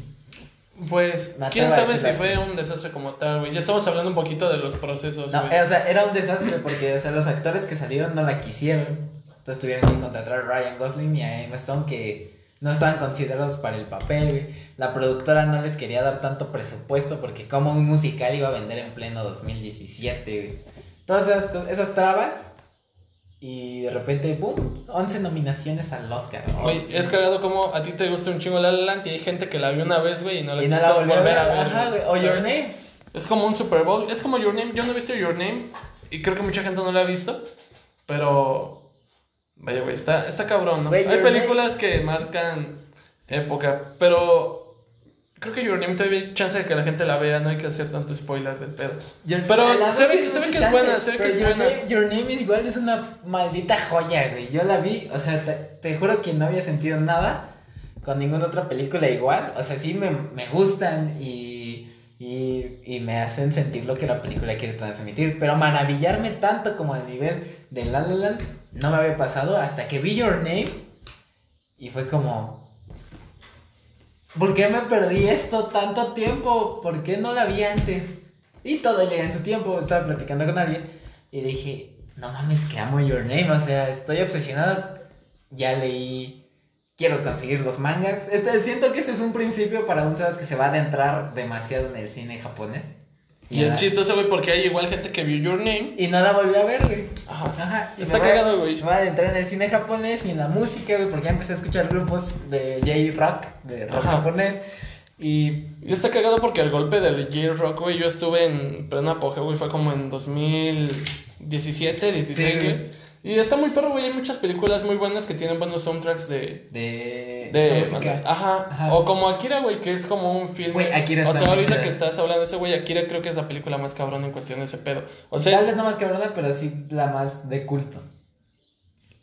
Pues, quién sabe si fue un desastre como tal, güey. Ya estamos hablando un poquito de los procesos, No, güey. eh, o sea, era un desastre porque o sea, los actores que salieron no la quisieron. Entonces tuvieron que contratar a Ryan Gosling y a Emma Stone que no estaban considerados para el papel. güey. La productora no les quería dar tanto presupuesto porque como un musical iba a vender en pleno 2017. güey. Todas esas, esas trabas y de repente, ¡boom! 11 nominaciones al Oscar. Güey, es cagado como a ti te gusta un chingo La La Land y hay gente que la vio una vez, güey, y no la y no quiso la volvió a volver ver. a ver. Ajá, güey. O. Your Name. Es como un Super Bowl. Es como Your Name. Yo no he visto Your Name. Y creo que mucha gente no la ha visto. Pero. Vaya, güey. Está, está cabrón, ¿no? Hay películas que marcan época. Pero. Creo que Your Name todavía hay chance de que la gente la vea. No hay que hacer tanto spoiler del pedo. Your- Pero se ve- se que es buena, se ve que es Your buena. Name- Your Name is igual es una maldita joya, güey. Yo la vi, o sea, te, te juro que no había sentido nada con ninguna otra película igual. O sea, sí me, me gustan y, y, y me hacen sentir lo que la película quiere transmitir. Pero maravillarme tanto como al nivel de La La Land no me había pasado hasta que vi Your Name y fue como... ¿Por qué me perdí esto tanto tiempo? ¿Por qué no la vi antes? Y todo llega en su tiempo. Estaba platicando con alguien y dije, no mames, que amo Your Name. O sea, estoy obsesionado. Ya leí. Quiero conseguir los mangas. Este, siento que este es un principio para un Sebas que se va a adentrar demasiado en el cine japonés. Y es ya- chistoso, güey, porque hay igual gente que vio Your Name. Y no la volví a ver, güey. Ajá. Ajá. y Está cagado, güey. Me voy a adentrar en el cine japonés y en la música, güey, porque ya empecé a escuchar grupos de J-Rock, de rock Ajá. japonés. Y Y está cagado porque el golpe del J-Rock, güey, yo estuve en pleno apogeo, güey, fue como en 2017, 16, Sí, güey. Y está muy perro, güey, hay muchas películas muy buenas que tienen buenos soundtracks de... de, De bandas. Ajá. Ajá. O como Akira, güey, que es como un film. Güey, Akira O está sea, muy ahorita que estás hablando de ese, güey, Akira creo que es la película más cabrón en cuestión de ese pedo. O sea, Tal es- no más cabrona, pero sí la más de culto.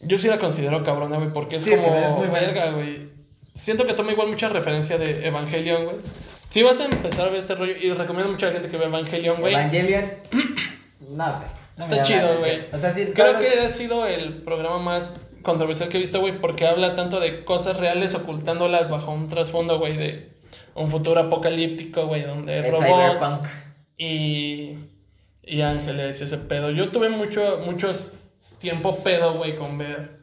yo sí la considero cabrona, güey, porque es Sí, es como que es muy buena. verga, güey. Siento que toma igual mucha referencia de Evangelion, güey. Si vas a empezar a ver este rollo, y recomiendo mucho a la gente que vea Evangelion, güey. Evangelion, no sé. Está chido, güey. O sea, sí, Creo que ha sido el programa más controversial que he visto, güey, porque habla tanto de cosas reales ocultándolas bajo un trasfondo, güey, de un futuro apocalíptico, güey, donde el robots cyberpunk. y, y ángeles y ese pedo. Yo tuve mucho, muchos tiempo pedo, güey, con ver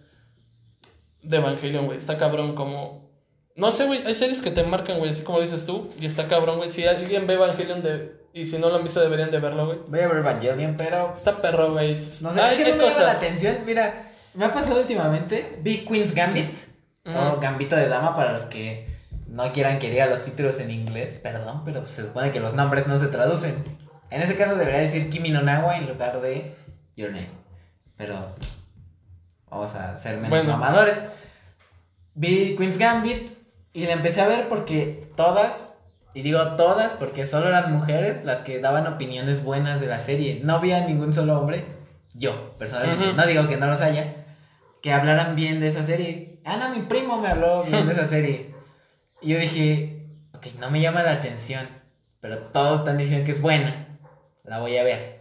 de Evangelion, güey. Está cabrón como... No sé, güey, hay series que te marcan, güey, así como dices tú, y está cabrón, güey. Si alguien ve Evangelion de... y si no lo han visto deberían de verlo, güey. Voy a ver Evangelion, pero Está perro, güey. no sé, Hay- es que no me llama la atención. Mira, me ha pasado últimamente, vi Queen's Gambit, o. Gambito de Dama para los que no quieran que diga los títulos en inglés, perdón, pero pues se supone que los nombres no se traducen. En ese caso debería decir Kimi no Nawa en lugar de Your Name. Pero vamos a ser menos Bueno. mamadores. Vi Queen's Gambit y la empecé a ver porque todas, y digo todas porque solo eran mujeres las que daban opiniones buenas de la serie. No había ningún solo hombre, yo personalmente, no digo que no los haya, que hablaran bien de esa serie. Ah, no, mi primo me habló bien de esa serie. Y yo dije, ok, no me llama la atención, pero todos están diciendo que es buena. La voy a ver.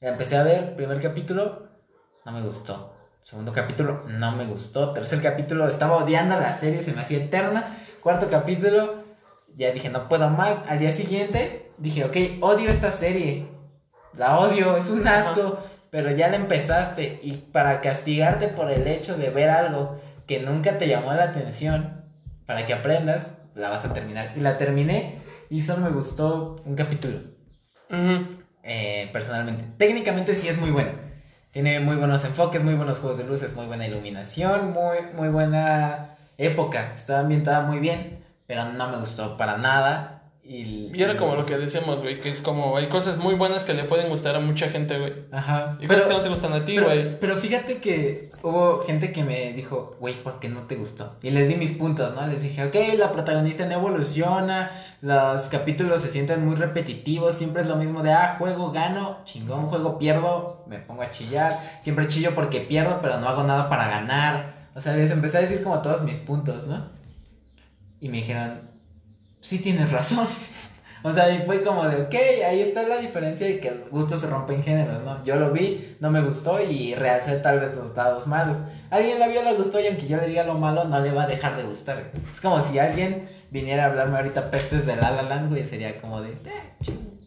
La empecé a ver, primer capítulo, no me gustó. Segundo capítulo, no me gustó. Tercer capítulo, estaba odiando la serie, se me hacía eterna. Cuarto capítulo, ya dije, no puedo más. Al día siguiente, dije, ok, odio esta serie. La odio, es un asco. Pero ya la empezaste. Y para castigarte por el hecho de ver algo que nunca te llamó la atención, para que aprendas, la vas a terminar. Y la terminé y solo me gustó un capítulo eh, personalmente. Técnicamente sí es muy buena. Tiene muy buenos enfoques, muy buenos juegos de luces, muy buena iluminación, muy, muy buena época. Está ambientada muy bien, pero no me gustó para nada. Y, Y era como lo que decíamos, güey, que es como, hay cosas muy buenas que le pueden gustar a mucha gente, güey. Ajá. Y cosas que no te gustan a ti, pero, güey. pero fíjate que hubo gente que me dijo, güey, ¿por qué no te gustó? Y les di mis puntos, ¿no? Les dije, ok, la protagonista no evoluciona, los capítulos se sienten muy repetitivos, siempre es lo mismo de, ah, juego, gano, chingón, juego, pierdo, me pongo a chillar, siempre chillo porque pierdo, pero no hago nada para ganar. O sea, les empecé a decir como todos mis puntos, ¿no? Y me dijeron, sí tienes razón. O sea, y fue como de, ok, ahí está la diferencia de que el gusto se rompe en géneros, ¿no? Yo lo vi, no me gustó y realcé tal vez los lados malos. Alguien la vio, le gustó y aunque yo le diga lo malo, no le va a dejar de gustar. Es como si alguien viniera a hablarme ahorita pestes de La La Land, güey, sería como de, eh,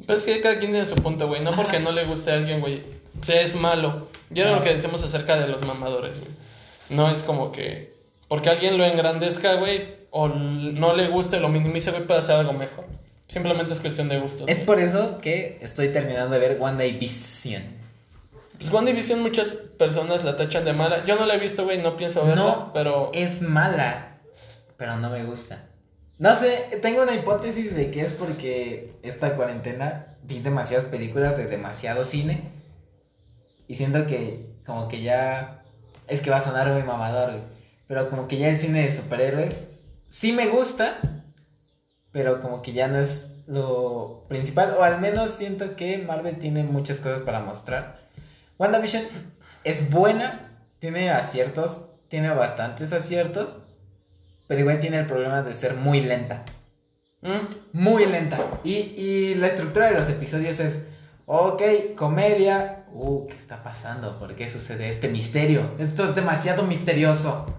Pero es que cada quien tiene su punto, güey. No Ajá. porque no le guste a alguien, güey. Se es malo. Y era No. lo que decimos acerca de los mamadores, güey. No es como que. Porque alguien lo engrandezca, güey. O no le guste, lo minimice, güey, puede hacer algo mejor. Simplemente es cuestión de gustos. Es por eso que estoy terminando de ver One Day Vision. Pues WandaVision muchas personas la tachan de mala. Yo no la he visto, güey, no pienso verla, No, pero. es mala, pero no me gusta. No sé, tengo una hipótesis de que es porque esta cuarentena vi demasiadas películas de demasiado cine y siento que como que ya es que va a sonar muy mamador, güey, pero como que ya el cine de superhéroes sí me gusta, pero como que ya no es lo principal o al menos siento que Marvel tiene muchas cosas para mostrar. WandaVision es buena, tiene aciertos, tiene bastantes aciertos, pero igual tiene el problema de ser muy lenta. Mm, Muy lenta. Y, y la estructura de los episodios es, ok, comedia, uh, ¿qué está pasando? ¿Por qué sucede este misterio? Esto es demasiado misterioso.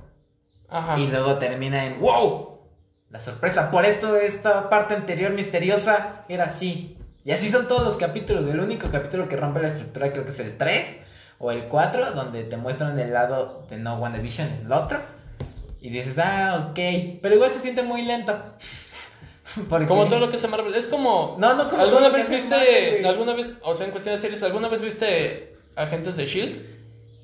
Ajá. Y luego termina en, wow, la sorpresa, por esto esta parte anterior misteriosa era así. Y así son todos los capítulos. El único capítulo que rompe la estructura creo que es el 3 o el 4, donde te muestran el lado de No WandaVision, el otro. Y dices, ah, ok. Pero igual se siente muy lento. Porque- Como todo lo que hace Marvel. Es como. No, no como todo ¿Alguna lo vez viste. Marvel. ¿Alguna vez. O sea, en cuestión de series, ¿alguna vez viste Agentes de Shield?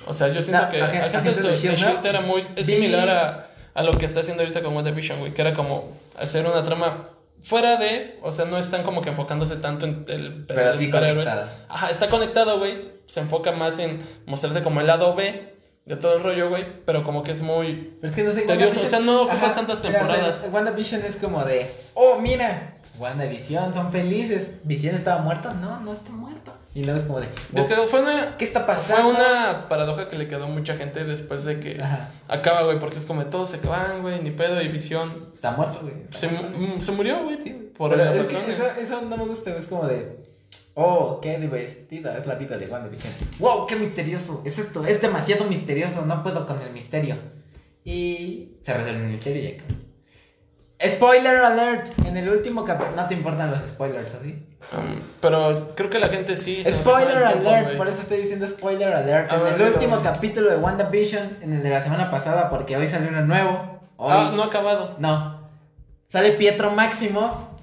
O sea, yo siento No, que Agen- Agentes, de, de S.H.I.E.L.D., era muy. Es similar a, a lo que está haciendo ahorita con WandaVision, güey. Que era como hacer una trama fuera de. O sea, no están como que enfocándose tanto en el Pero sí superhéroes. conectada. Ajá, está conectado, güey. Se enfoca más en mostrarte como el lado B de todo el rollo, güey. Pero como que es muy. Pero es que no sé. Tedioso, o sea, no ocupas tantas mira, o sea, temporadas. WandaVision es como de, oh, mira, WandaVision, son felices. ¿Visión estaba muerto? No, no está muerto. Y luego es como de, Es que "Oh, fue una. ¿qué está Fue pasando? una paradoja que le quedó a mucha gente después de que Ajá. acaba, güey, porque es como de todos se van, güey, ni pedo y visión. Está muerto, güey. Se, mu- se murió, güey, por Pero las razones. eso, eso no me gusta, es como de, oh, qué divertida es la vida de WandaVision. Wow, qué misterioso. Es esto, es demasiado misterioso, no puedo con el misterio. Y se resuelve el misterio y ya acabó. Spoiler alert. En el último capítulo. No te importan los spoilers, ¿así? Um, pero creo que la gente sí. Spoiler tiempo, alert. Por eso estoy diciendo spoiler alert. A en ver, el último capítulo de WandaVision, en el de la semana pasada, porque hoy salió uno nuevo. Hoy, Ah, no ha acabado. No. Sale Pietro Máximo.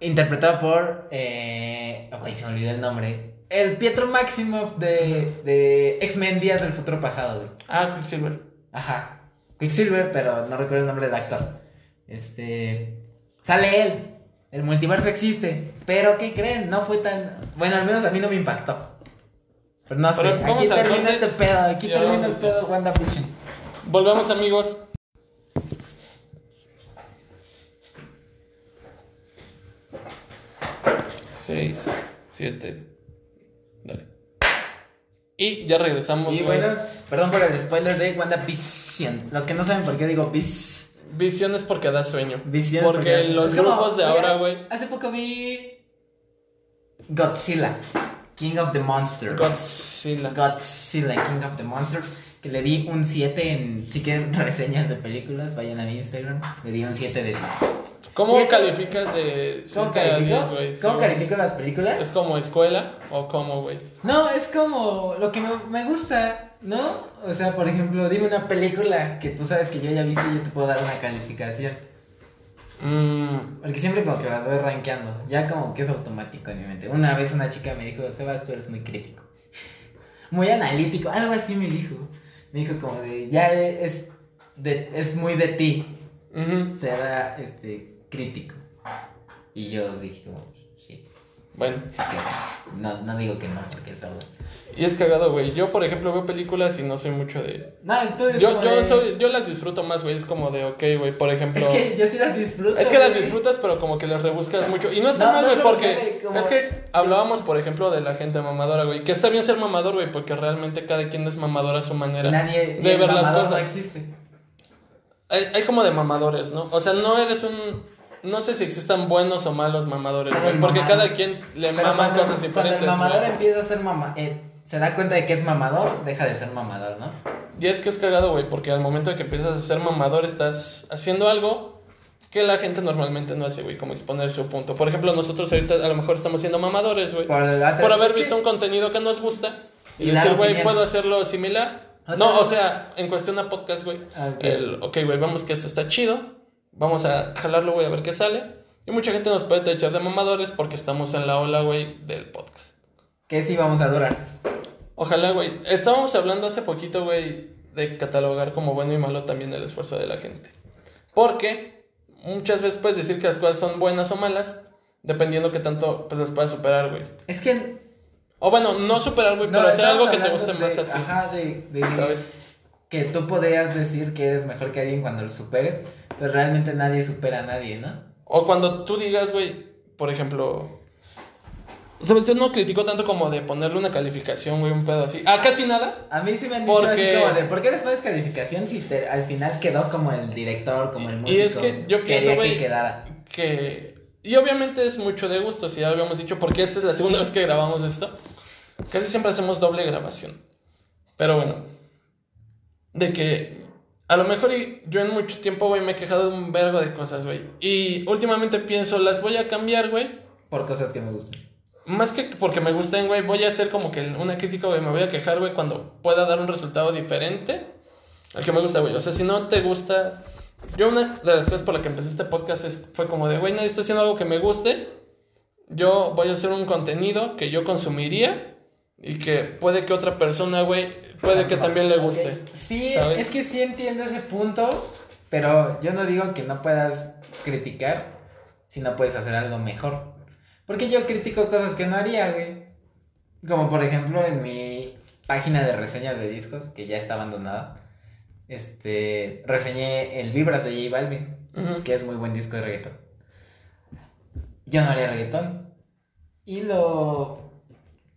Interpretado por. Eh... Se me olvidó el nombre. El Pietro Máximo de, de X-Men Días del Futuro Pasado, güey. Ah, Quicksilver. Ajá. Quicksilver, pero no recuerdo el nombre del actor. Este. Sale él. El multiverso existe. Pero, ¿qué creen? No fue tan. Bueno, al menos a mí no me impactó. Pero no sé. Aquí termina este pedo. Aquí termina el pedo WandaVision. Volvemos, amigos. Seis, siete. Dale. Y ya regresamos. Y bueno, perdón por el spoiler de WandaVision. Los que no saben por qué digo Vis. Visión es porque da sueño. Vision porque los es como, grupos de ahora, güey. Hace poco vi. Godzilla. King of the Monsters. Godzilla. Godzilla, King of the Monsters. Que le di un 7 en. Si quieren reseñas de películas, vayan a mi Instagram. Le di un 7 de 10. ¿Cómo calificas de ¿Cómo 7 a califico? 10, güey? Sí, ¿Cómo califico las películas? ¿Es como escuela o cómo, güey? No, es como lo que me, me gusta, ¿no? O sea, por ejemplo, dime una película que tú sabes que yo ya he visto y yo te puedo dar una calificación. Mm, Porque siempre como que las voy rankeando. Ya como que es automático en mi mente. Una vez una chica me dijo, Sebas, tú eres muy crítico. muy analítico, algo así me dijo. Me dijo como de, ya es, de, es muy de ti Ujú. ser este, crítico. Y yo dije como, sí, Bueno, sí, sí. No, no digo que no, porque es verdad. y es cagado, güey. Yo, por ejemplo, veo películas y no soy mucho de. No, entonces Yo, yo, de- soy, yo las disfruto más, güey. Es como de, ok, güey. Por ejemplo. Es que yo sí las disfruto. Es que las disfrutas, pero como que las rebuscas mucho. Y no está No, mal, no güey, porque como- es que hablábamos, por ejemplo, de la gente mamadora, güey. Que está bien ser mamador, güey, porque realmente cada quien es mamador a su manera. Nadie de ver las cosas. no existe. Hay, hay como de mamadores, ¿no? O sea, no eres un... No sé si existan buenos o malos mamadores, güey. Porque mamador. cada quien le Pero maman cuando, cosas cuando diferentes, el mamador güey. empieza a ser mama, eh, se da cuenta de que es mamador, deja de ser mamador, ¿no? Y es que es cagado, güey, porque al momento de que empiezas a ser mamador estás haciendo algo que la gente normalmente no hace, güey, como exponer su punto. Por ejemplo, nosotros ahorita a lo mejor estamos siendo mamadores, güey. Por, haber que- visto un contenido que nos gusta y, decir, güey, puedo hacerlo similar. No, o sea, en cuestión a podcast, güey. Ah. El, ok, güey, vemos que esto está chido. Vamos a jalarlo, güey, a ver qué sale. Y mucha gente nos puede tachar de mamadores porque estamos en la ola, güey, del podcast. Que sí vamos a durar. Ojalá, güey. Estábamos hablando hace poquito, güey, de catalogar como bueno y malo también el esfuerzo de la gente. Porque muchas veces puedes decir que las cosas son buenas o malas, dependiendo que tanto pues, las puedas superar, güey. Es que. O bueno, no superar, güey, no, pero hacer algo que te guste de- más a ti. Ajá, de, de ¿Sabes? que tú podrías decir que eres mejor que alguien cuando lo superes, pero realmente nadie supera a nadie, ¿no? O cuando tú digas, güey, por ejemplo. ¿Sabes? Yo no critico tanto como de ponerle una calificación, güey, un pedo así. Ah, casi nada. A mí sí me han dicho Porque- así como de, ¿por qué les pones calificación si te- al final quedó como el director, como el músico? Y es que yo pienso, que güey, quedara? que... Y obviamente es mucho de gusto, si ya lo habíamos dicho, porque esta es la segunda vez que grabamos esto. Casi siempre hacemos doble grabación. Pero bueno, de que a lo mejor y- yo en mucho tiempo, güey, me he quejado de un vergo de cosas, güey. Y últimamente pienso, las voy a cambiar, güey. Por cosas que me gustan. Más que porque me gusten, güey, voy a hacer como que una crítica, güey, me voy a quejar, güey, cuando pueda dar un resultado diferente al que me gusta, güey. O sea, si no te gusta... Yo una de las cosas por la que empecé este podcast es, fue como de, güey, nadie está haciendo algo que me guste. Yo voy a hacer un contenido que yo consumiría y que puede que otra persona, güey, puede que también le guste. Sí, ¿sabes? es que sí entiendo ese punto, pero yo no digo que no puedas criticar si no puedes hacer algo mejor. Porque yo critico cosas que no haría, güey. Como por ejemplo en mi página de reseñas de discos, que ya está abandonada. Este, reseñé el Vibras de J Balvin, Ujú. que es muy buen disco de reggaetón. Yo no haría reggaetón. Y lo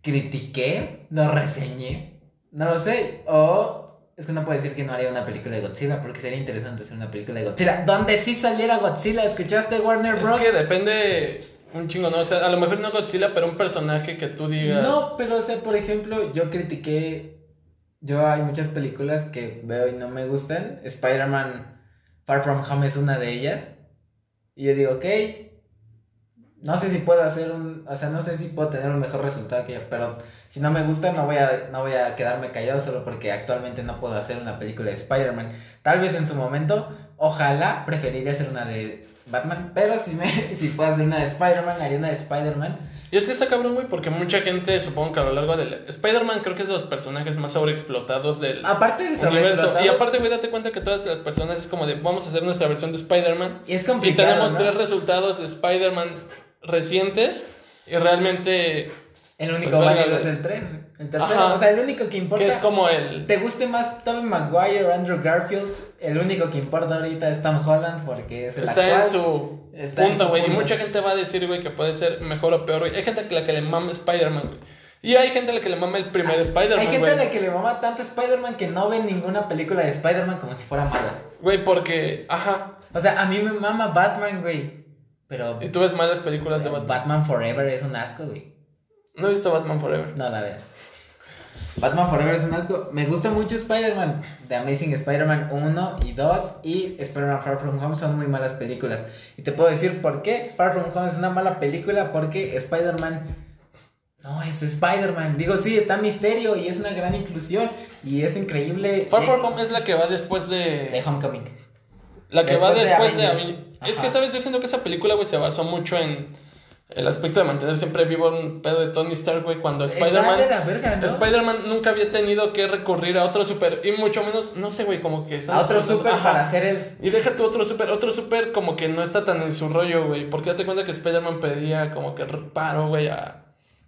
critiqué, lo reseñé. No lo sé. O es que no puedo decir que no haría una película de Godzilla, porque sería interesante hacer una película de Godzilla. Donde sí saliera Godzilla, ¿escuchaste Warner Es Bros? que depende un chingo, ¿no? O sea, a lo mejor no Godzilla, pero un personaje que tú digas... No, pero o sea, por ejemplo, yo critiqué. Yo hay muchas películas que veo y no me gustan. Spider-Man Far From Home es una de ellas. Y yo digo, ok. No sé si puedo hacer un. O sea, no sé si puedo tener un mejor resultado que ella. Pero si no me gusta, no voy a, no voy a quedarme callado solo porque actualmente no puedo hacer una película de Spider-Man. Tal vez en su momento, ojalá preferiría hacer una de Batman. Pero si, me, si puedo hacer una de Spider-Man, haría una de Spider-Man. Y es que está cabrón, güey, porque mucha gente, supongo que a lo largo del... Spider-Man creo que es de los personajes más sobreexplotados del Aparte de universo. Y aparte, güey, date cuenta que todas las personas es como de, vamos a hacer nuestra versión de Spider-Man. Y es Y complicado. tenemos ¿no? tres resultados de Spider-Man recientes. Y realmente, El único Pues válido es el 3. El tercero. Ajá. O sea, el único que importa. que es como el... ¿Te guste más Tobey Maguire o Andrew Garfield? El único que importa ahorita es Tom Holland porque es el Está actual. en su Está punto, güey. Y mucha gente va a decir, güey, que puede ser mejor o peor, güey. Hay gente a la que le mama Spider-Man, güey. Y hay gente a la que le mama el primer Hay Spider-Man, gente a la que le mama tanto Spider-Man que no ve ninguna película de Spider-Man como si fuera mala. Güey, porque... Ajá. O sea, a mí me mama Batman, güey. Pero Y tú ves malas películas de Batman. Batman Forever es un asco, güey. No he visto Batman Forever. No la veo. Batman Forever es un asco. Me gusta mucho Spider-Man. The Amazing Spider-Man 1 y 2 y Spider-Man Far From Home son muy malas películas. Y te puedo decir por qué Far From Home es una mala película. Porque Spider-Man no es Spider-Man. Digo, sí, está Misterio y es una gran inclusión. Y es increíble. Far From Home es la que va después de de... Homecoming. La que va después de después de... Avengers. Avengers. Es que, ¿sabes? Yo siento que esa película, güey, se basó mucho en... el aspecto de mantener siempre vivo un pedo de Tony Stark, güey, cuando Está Spider-Man... de ¿no? Spider-Man nunca había tenido que recurrir a otro super, y mucho menos, no sé, güey, como que... A estamos otro super Ajá. para hacer el. Y deja tu otro super, otro super como que no está tan en su rollo, güey. Porque date cuenta que Spider-Man pedía como que paro, güey, a...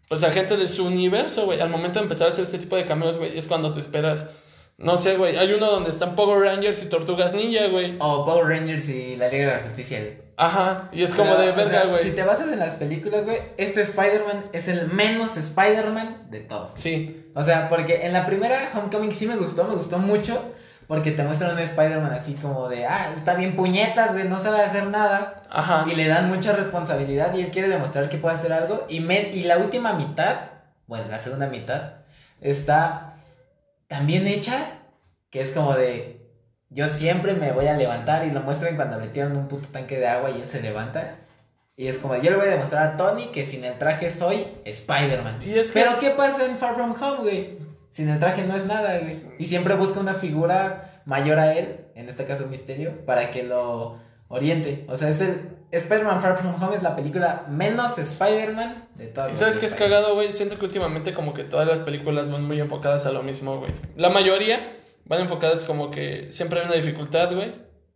Pues a gente de su universo, güey. Al momento de empezar a hacer este tipo de cameos, güey, es cuando te esperas... No sé, güey. Hay uno donde están Power Rangers y Tortugas Ninja, güey. O Power Rangers y la Liga de la Justicia, güey. Ajá. Y es como Pero, de o verga, sea, güey. Si te basas en las películas, güey, este Spider-Man es el menos Spider-Man de todos. Sí. O sea, porque en la primera Homecoming sí me gustó, me gustó mucho. Porque te muestran un Spider-Man así como de, ah, está bien puñetas, güey, no sabe hacer nada. Ajá. Y le dan mucha responsabilidad y él quiere demostrar que puede hacer algo. Y, me- y la última mitad, bueno, la segunda mitad, está tan bien hecha que es como de, yo siempre me voy a levantar y lo muestran cuando le tiran un puto tanque de agua y él se levanta. Y es como, yo le voy a demostrar a Tony que sin el traje soy Spider-Man. Es que... Pero ¿qué pasa en Far From Home, güey? Sin el traje no es nada, güey. Y siempre busca una figura mayor a él, en este caso Misterio, para que lo oriente. O sea, es el Spider-Man Far From Home es la película menos Spider-Man de todas. ¿Y sabes qué es cagado, güey? Siento que últimamente como que todas las películas van muy enfocadas a lo mismo, güey. La mayoría van enfocadas como que siempre hay una dificultad, güey.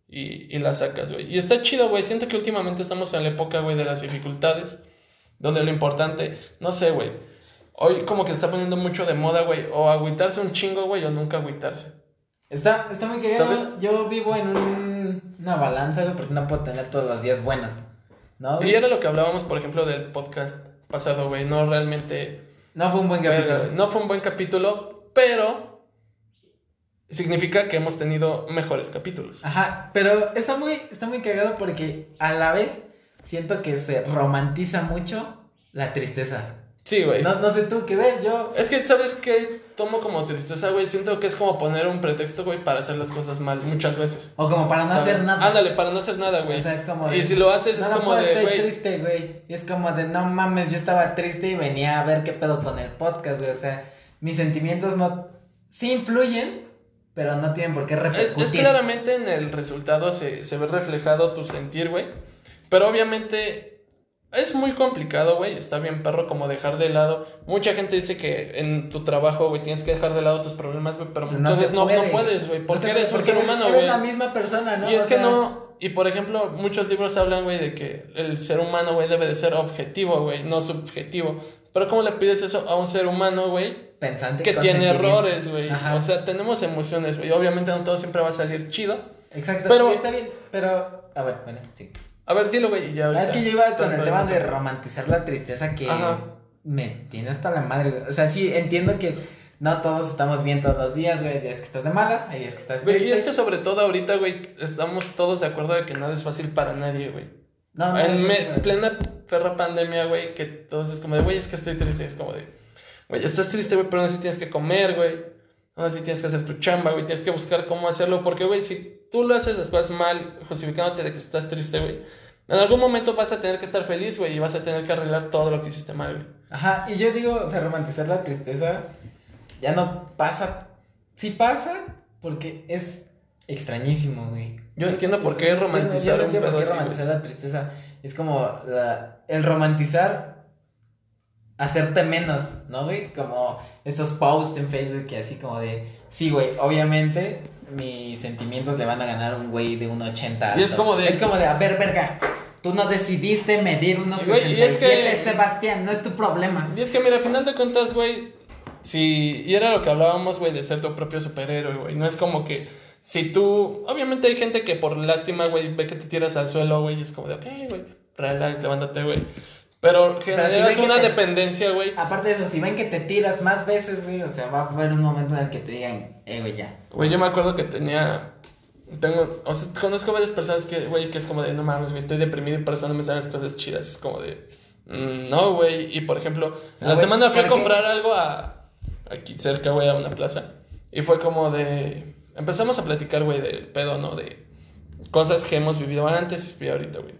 Y, y la sacas, güey. Y está chido, güey. Siento que últimamente estamos en la época, güey, de las dificultades. Donde lo importante, no sé, güey. Hoy como que se está poniendo mucho de moda, güey. O agüitarse un chingo, güey, o nunca agüitarse. Está, está muy cagado. ¿Sabes? Yo vivo en un- una balanza, güey, porque no puedo tener todos los días buenos. ¿No? güey? Y era lo que hablábamos, por ejemplo, del podcast pasado, güey. No realmente... No fue un buen capítulo. güey. No fue un buen capítulo, pero... Significa que hemos tenido mejores capítulos. Ajá, pero está muy, está muy cagado porque a la vez siento que se romantiza mucho la tristeza. Sí, güey. No, no sé tú qué ves, yo. Es que, ¿sabes qué? Tomo como tristeza, güey. Siento que es como poner un pretexto, güey, para hacer las cosas mal muchas veces. O como para no ¿sabes? hacer nada. Ándale, para no hacer nada, güey. O sea, es como de, Y si lo haces, es "No, no como puedo, de, estoy güey. triste, güey. Y es como de, no mames, yo estaba triste y venía a ver qué pedo con el podcast, güey. O sea, mis sentimientos no. Sí influyen, pero no tienen por qué Es, repercutir. es claramente en el resultado se, se ve reflejado tu sentir, güey. Pero obviamente es muy complicado, güey. Está bien, perro, como dejar de lado. Mucha gente dice que en tu trabajo, güey, tienes que dejar de lado tus problemas, güey. Pero No entonces no, no puedes, güey. Porque eres un ser eres- humano, Eres güey. la misma persona, ¿no? Y es O que sea, no, y por ejemplo, muchos libros hablan, güey, de que el ser humano, güey, debe de ser objetivo, güey, no subjetivo. Pero ¿cómo le pides eso a un ser humano, güey? Pensante Que tiene errores, güey. O sea, tenemos emociones, güey. Obviamente no todo siempre va a salir chido. Exacto, Pero- está bien, pero. A ver, bueno, sí. A ver, dilo, güey, ya Ah, ahorita. es que yo iba con el tema de romantizar la tristeza que Ajá. me tiene hasta la madre, güey. O sea, sí, entiendo que no todos estamos bien todos los días, güey. Hay días que estás de malas, hay días que estás Güey, triste. y es que sobre todo ahorita, güey, estamos todos de acuerdo de que nada es fácil para nadie, güey. No, no, en me- plena perra pandemia, güey, que todos es como de, güey, es que estoy triste. Es como de, güey, estás triste, güey, pero aún así tienes que comer, güey. Aún así tienes que hacer tu chamba, güey. Tienes que buscar cómo hacerlo. Porque, güey, si tú lo haces las cosas mal, justificándote de que estás triste, güey, en algún momento vas a tener que estar feliz, güey, y vas a tener que arreglar todo lo que hiciste mal, güey. Ajá, y yo digo, o sea, romantizar la tristeza ya no pasa. Sí pasa, porque es extrañísimo, güey. Yo entiendo por qué yo romantizar yo un pedo por qué así, güey. romantizar la tristeza. Es como la- el romantizar hacerte menos, ¿no, güey? Como esos posts en Facebook que así como de, sí, güey, obviamente mis sentimientos le van a ganar a un güey de 1.80 Y es alto. como de- Es como de, a ver, verga, tú no decidiste medir unos güey, y es 67, que- Sebastián, no es tu problema. Y es que, mira, al final de cuentas, güey, si... Y era lo que hablábamos, güey, de ser tu propio superhéroe, güey. No es como que si tú... Obviamente hay gente que por lástima, güey, ve que te tiras al suelo, güey, y es como de, ok, güey, relax, levántate, güey. Pero generas que una te- dependencia, güey. Aparte de eso, si ven que te tiras más veces, güey, o sea, va a haber un momento en el que te digan, eh, güey, ya. Güey, yo me acuerdo que tenía... Tengo... O sea, conozco varias personas que, güey, que es como de, no mames, güey, estoy deprimido y por eso no me salen las cosas chidas. Es como de... mm, no, güey. Y por ejemplo, No, la semana fui a comprar algo a... Aquí cerca, güey, a una plaza. Y fue como de... Empezamos a platicar, güey, del pedo, ¿no? De cosas que hemos vivido antes y ahorita, güey.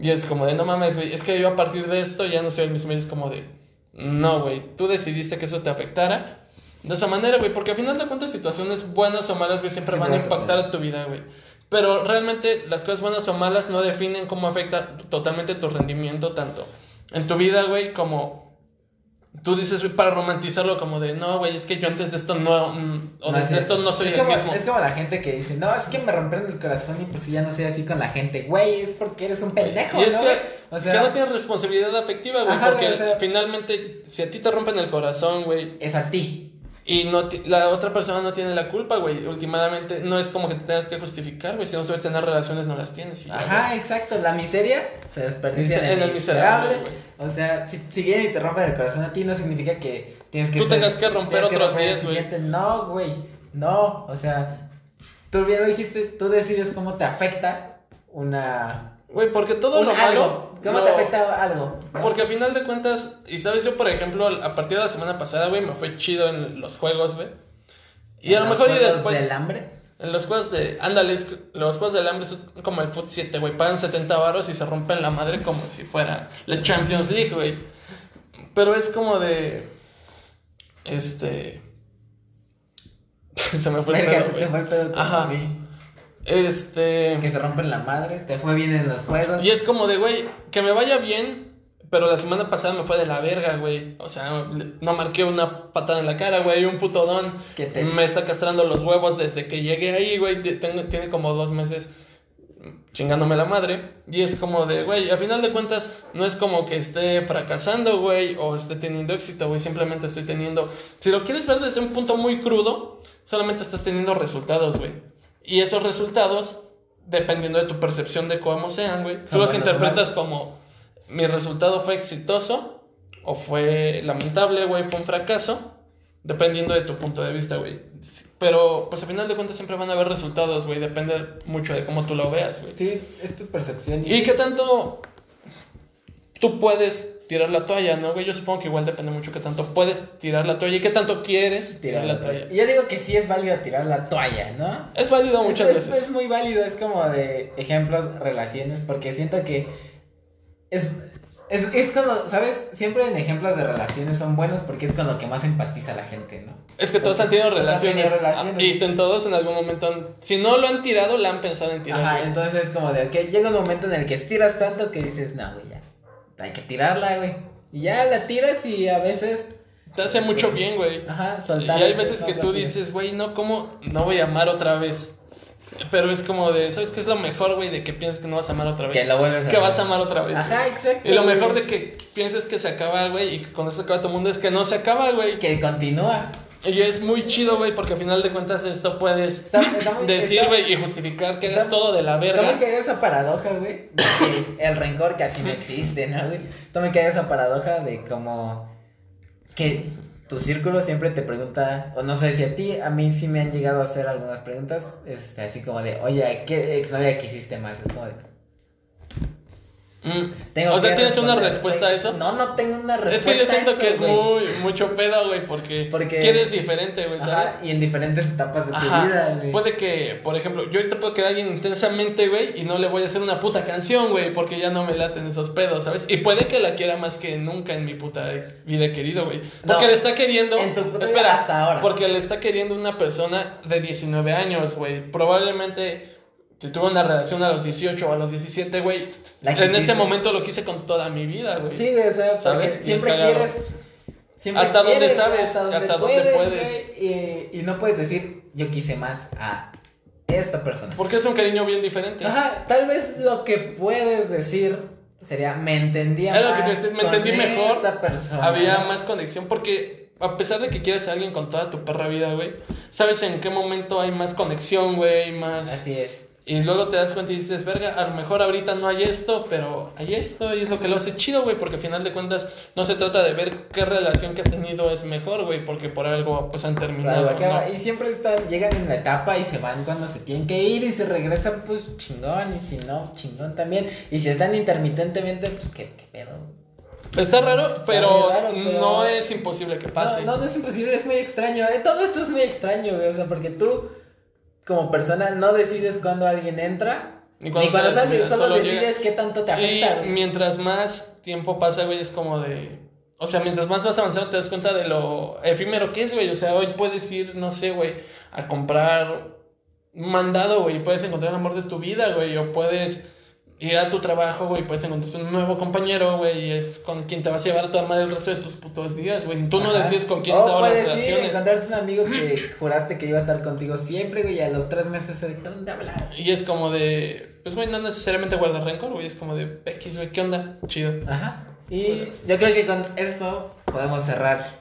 Y es como de, no mames, güey, es que yo a partir de esto ya no soy el mismo. Y es como de, no, güey, tú decidiste que eso te afectara de esa manera, güey. Porque al final de cuentas, situaciones buenas o malas, güey, siempre Siempre van a impactar a tu vida, güey. Pero realmente las cosas buenas o malas no definen cómo afecta totalmente tu rendimiento, tanto en tu vida, güey, como tú dices, para romantizarlo como de, no, güey, es que yo antes de esto no, mm, o No, desde es esto no soy es el como, mismo. Es como la gente que dice, no, es que me rompieron el corazón y pues ya no soy así con la gente. Güey, es porque eres un pendejo, y es ¿no, que? O sea, no tienes responsabilidad afectiva, güey, porque güey, o sea- finalmente, si a ti te rompen el corazón, güey, es a ti. Y no la otra persona no tiene la culpa, güey, últimamente no es como que te tengas que justificar, güey, si no sabes tener relaciones no las tienes. ya, Ajá, exacto. La miseria se desperdicia en, en el miserable. miserable, o sea, si, si vienen y te rompen el corazón a ti, no significa que tienes que. Tú tengas que romper otros romper el 10, güey. No, güey. No. O sea, tú bien lo dijiste, tú decides cómo te afecta una. Güey, porque todo lo algo. malo... ¿Cómo te afecta algo? Porque al final de cuentas, y sabes, yo por ejemplo, a partir de la semana pasada, güey, me fue chido en los juegos, güey. Y a lo ¿En los mejor y juegos después... del hambre? En los juegos de. Ándale, los juegos del hambre son como el Foot 7, güey. Pagan 70 baros y se rompen la madre como si fuera la Champions League, güey. Pero es como de. Este. se me fue el pedo, güey. Ajá. güey. Este. Que se rompen la madre, te fue bien en los juegos. Y es como de, güey, que me vaya bien, pero la semana pasada me fue de la verga, güey. O sea, no marqué una patada en la cara, güey. Un puto don te- me está castrando los huevos desde que llegué ahí, güey. tengo- tiene como dos meses chingándome la madre. Y es como de, güey, a final de cuentas, no es como que esté fracasando, güey, o esté teniendo éxito, güey. Simplemente estoy teniendo. Si lo quieres ver desde un punto muy crudo, solamente estás teniendo resultados, güey. Y esos resultados, dependiendo de tu percepción de cómo sean, güey, tú los interpretas como mi resultado fue exitoso o fue lamentable, güey, fue un fracaso. Dependiendo de tu punto de vista, güey. Pero, pues, a final de cuentas siempre van a haber resultados, güey. Depende mucho de cómo tú lo veas, güey. Sí, es tu percepción. ¿Y qué tanto tú puedes tirar la toalla, no, güey? Yo supongo que igual depende mucho qué tanto puedes tirar la toalla y qué tanto quieres tirar la toalla. Yo digo que sí es válido tirar la toalla, ¿no? Es válido muchas es, es- veces. es muy válido, es como de ejemplos, relaciones, porque siento que es, es, es cuando, ¿sabes? Siempre en ejemplos de relaciones son buenos porque es con lo que más empatiza la gente, ¿no? Es que todos han tenido han relaciones. tenido relaciones. ah, Y todos en algún momento han- Si no lo han tirado, la han pensado en tirar. Ajá, entonces es como de, ok, llega un momento en el que estiras tanto que dices, no, güey, ya, hay que tirarla, güey. Y ya la tiras y a veces, Te hace mucho bien, güey. ajá, Y soltar. hay ese- veces que tú dices, güey, no, ¿cómo? No voy a amar otra vez. Pero es como de, ¿sabes qué es lo mejor, güey? De que piensas que no vas a amar otra vez. Que lo vuelves a Que vas a amar otra vez. Ajá, güey. exacto. Y lo mejor güey. de que pienses que se acaba, güey, y que cuando se acaba todo el mundo es que no se acaba, güey. Que continúa. Y es muy chido, güey, porque al final de cuentas esto puedes Está- está muy- decir, güey, y justificar que hagas todo de la Está muy verga. cagada esa paradoja, güey. de que el rencor casi no existe, ¿no, güey? Está muy cagada esa paradoja de como que tu círculo siempre te pregunta, o no sé si a ti, a mí sí me han llegado a hacer algunas preguntas, este, así como de, oye, ¿a ¿qué exnovia quisiste más? Es como de, Mm. o sea, ¿tienes una respuesta a eso? No, no tengo una Es respuesta que yo a siento eso, que es güey. muy mucho pedo, güey, porque, Porque- quieres diferente, güey, ¿sabes? Ajá, y en diferentes etapas de tu vida, güey. Puede que, por ejemplo, yo ahorita puedo querer a alguien intensamente, güey, y no le voy a hacer una puta canción, güey, porque ya no me laten esos pedos, ¿sabes? Y puede que la quiera más que nunca en mi puta vida querido, güey. Porque No, le está queriendo. en tu puta vida espera, hasta ahora. porque le está queriendo una persona de 19 años, güey. Probablemente. Si tuve una relación a los 18 o a los 17, güey, en ese momento lo quise con toda mi vida, güey. Sí, güey, o sea, ¿Sabes? Siempre quieres. Siempre Hasta donde quieres, sabes, hasta donde hasta donde puedes. güey, y, y no puedes decir, yo quise más a esta persona. Porque es un cariño bien diferente. Ajá, tal vez lo que puedes decir sería, me entendía Era lo que más. te decía, me entendí mejor, Esta persona. Había más conexión porque a pesar de que quieres a alguien con toda tu perra vida, güey, sabes en qué momento hay más conexión, güey, más... Así es. Y luego te das cuenta y dices, verga, a lo mejor ahorita no hay esto, pero hay esto y es lo que lo hace chido, güey, porque al final de cuentas no se trata de ver qué relación que has tenido es mejor, güey, porque por algo pues han terminado. Claro. Y siempre están, llegan en la etapa y se van cuando se tienen que ir y se regresan, pues chingón. Y si no, chingón también. Y si están intermitentemente, pues qué, qué pedo. Está pero, raro, pero- no es imposible que pase. No, no, no es imposible, es muy extraño. eh, Todo esto es muy extraño, güey. O sea, porque tú, como persona, no decides cuándo alguien entra. Ni Ni cuando vida, solo, solo decides qué tanto te Y afecta, güey. mientras más tiempo pasa, güey, es como de... O sea, mientras más vas avanzando te das cuenta de lo efímero que es, güey. O sea, hoy puedes ir, no sé, güey, a comprar un mandado, güey. y Puedes encontrar el amor de tu vida, güey. O puedes ir a tu trabajo, güey, puedes encontrar un nuevo compañero, güey, y es con quien te vas a llevar a tu madre el resto de tus putos días, güey. Tú no decides con quién O te van las puedes ir, relaciones. encontrarte un amigo que juraste que iba a estar contigo siempre, güey, y a los tres meses se dejaron de hablar. Y es como de, pues, güey, no necesariamente guardar rencor, güey, es como de, X, güey, ¿qué onda? Chido. Ajá. Y yo creo que con esto podemos cerrar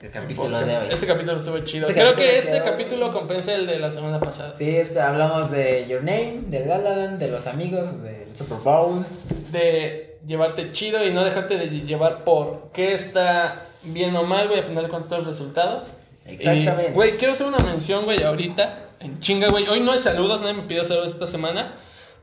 el capítulo de hoy. Este capítulo estuvo chido. Este Creo que este quedó- capítulo compensa el de la semana pasada. Sí, este, hablamos de Your Name, del Galadan, de los amigos, del Super Bowl. De llevarte chido y no dejarte de llevar por qué está bien o mal, güey, al final con todos los resultados. Exactamente. Y, Güey, quiero hacer una mención, güey, ahorita, en chinga, güey. Hoy no hay saludos, nadie me pidió saludos esta semana.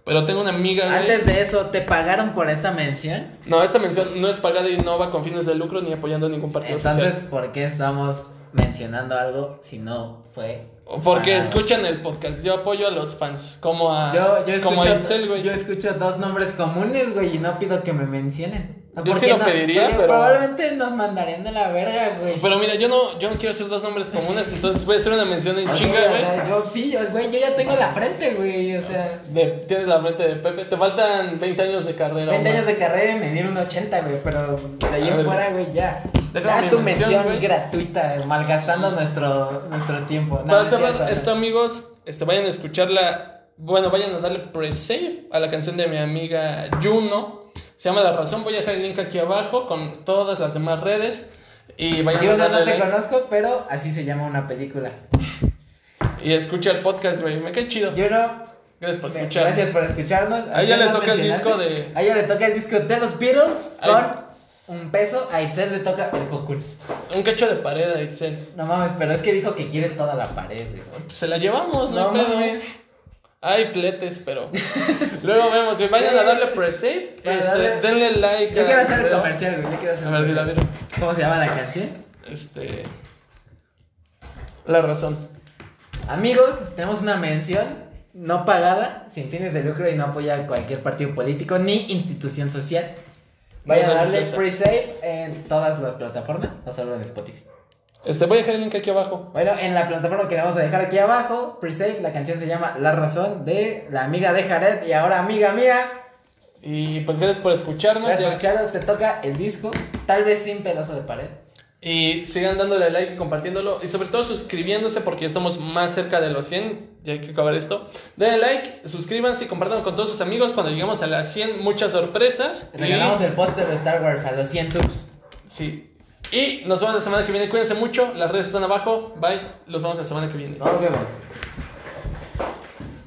Pero tengo una amiga, güey. Antes de eso, ¿te pagaron por esta mención? No, esta mención no es pagada y no va con fines de lucro ni apoyando a ningún partido Entonces, social. ¿por qué estamos mencionando algo si no fue Porque escuchan el podcast. Yo apoyo a los fans. Como a. Yo, yo, como a güey. yo escucho dos nombres comunes, güey, y no pido que me mencionen. No, Yo ¿por sí lo no? pediría, pero- Probablemente nos mandarían de la verga, güey. Pero mira, yo no, yo no quiero hacer dos nombres comunes, entonces voy a hacer una mención en chinga, o güey. sea, yo sí, yo, güey, yo ya tengo la frente, güey, o sea... De- Tienes la frente de Pepe. Te faltan 20 años de carrera. 20 o años de carrera y medir un 80, güey, pero de ahí en fuera, güey, ya. es tu mención, gratuita, malgastando nuestro, nuestro tiempo. Para no cerrar esto, amigos, este, vayan a escucharla. Bueno, vayan a darle pre-save a la canción de mi amiga Juno. Se llama La Razón. Voy a dejar el link aquí abajo con todas las demás redes. Y vayan Yo a no, te conozco, pero así se llama una película. Y escucha el podcast, güey. Me cae chido. Yo no. Gracias por escuchar. Gracias por escucharnos. A ella le toca el disco de- A ella le toca el disco de los Beatles con un peso. A Itzel le toca el cocul. Un cacho de pared a Excel. No mames, pero es que dijo que quiere toda la pared, güey. Se la llevamos, no, No pedo. mames. Hay fletes, pero. Luego vemos, güey. Vayan a darle pre-save. Este, denle like. Yo quiero hacer el comercial, güey. Yo quiero hacer A el ver, dila. ¿Cómo se llama la canción? Este. La razón. Amigos, tenemos una mención no pagada, sin fines de lucro y no apoya a cualquier partido político ni institución social. Vayan a darle pre-save en todas las plataformas, no solo en Spotify. Este, voy a dejar el link aquí abajo. Bueno, en la plataforma que le vamos a dejar aquí abajo, pre-save, la canción se llama La Razón de la amiga de Jared y ahora amiga mía. Y pues gracias por escucharnos. Gracias por escucharnos, te toca el disco, tal vez sin pedazo de pared. Y sigan dándole like y compartiéndolo. Y sobre todo suscribiéndose porque ya estamos más cerca de los 100. Ya hay que acabar esto. Denle like, suscríbanse y compartan con todos sus amigos. Cuando lleguemos a las 100, muchas sorpresas. Y- Regalamos el póster de Star Wars a los 100 subs. Sí. Y nos vemos la semana que viene. Cuídense mucho. Las redes están abajo. Bye. Los vemos la semana que viene. Nos vemos.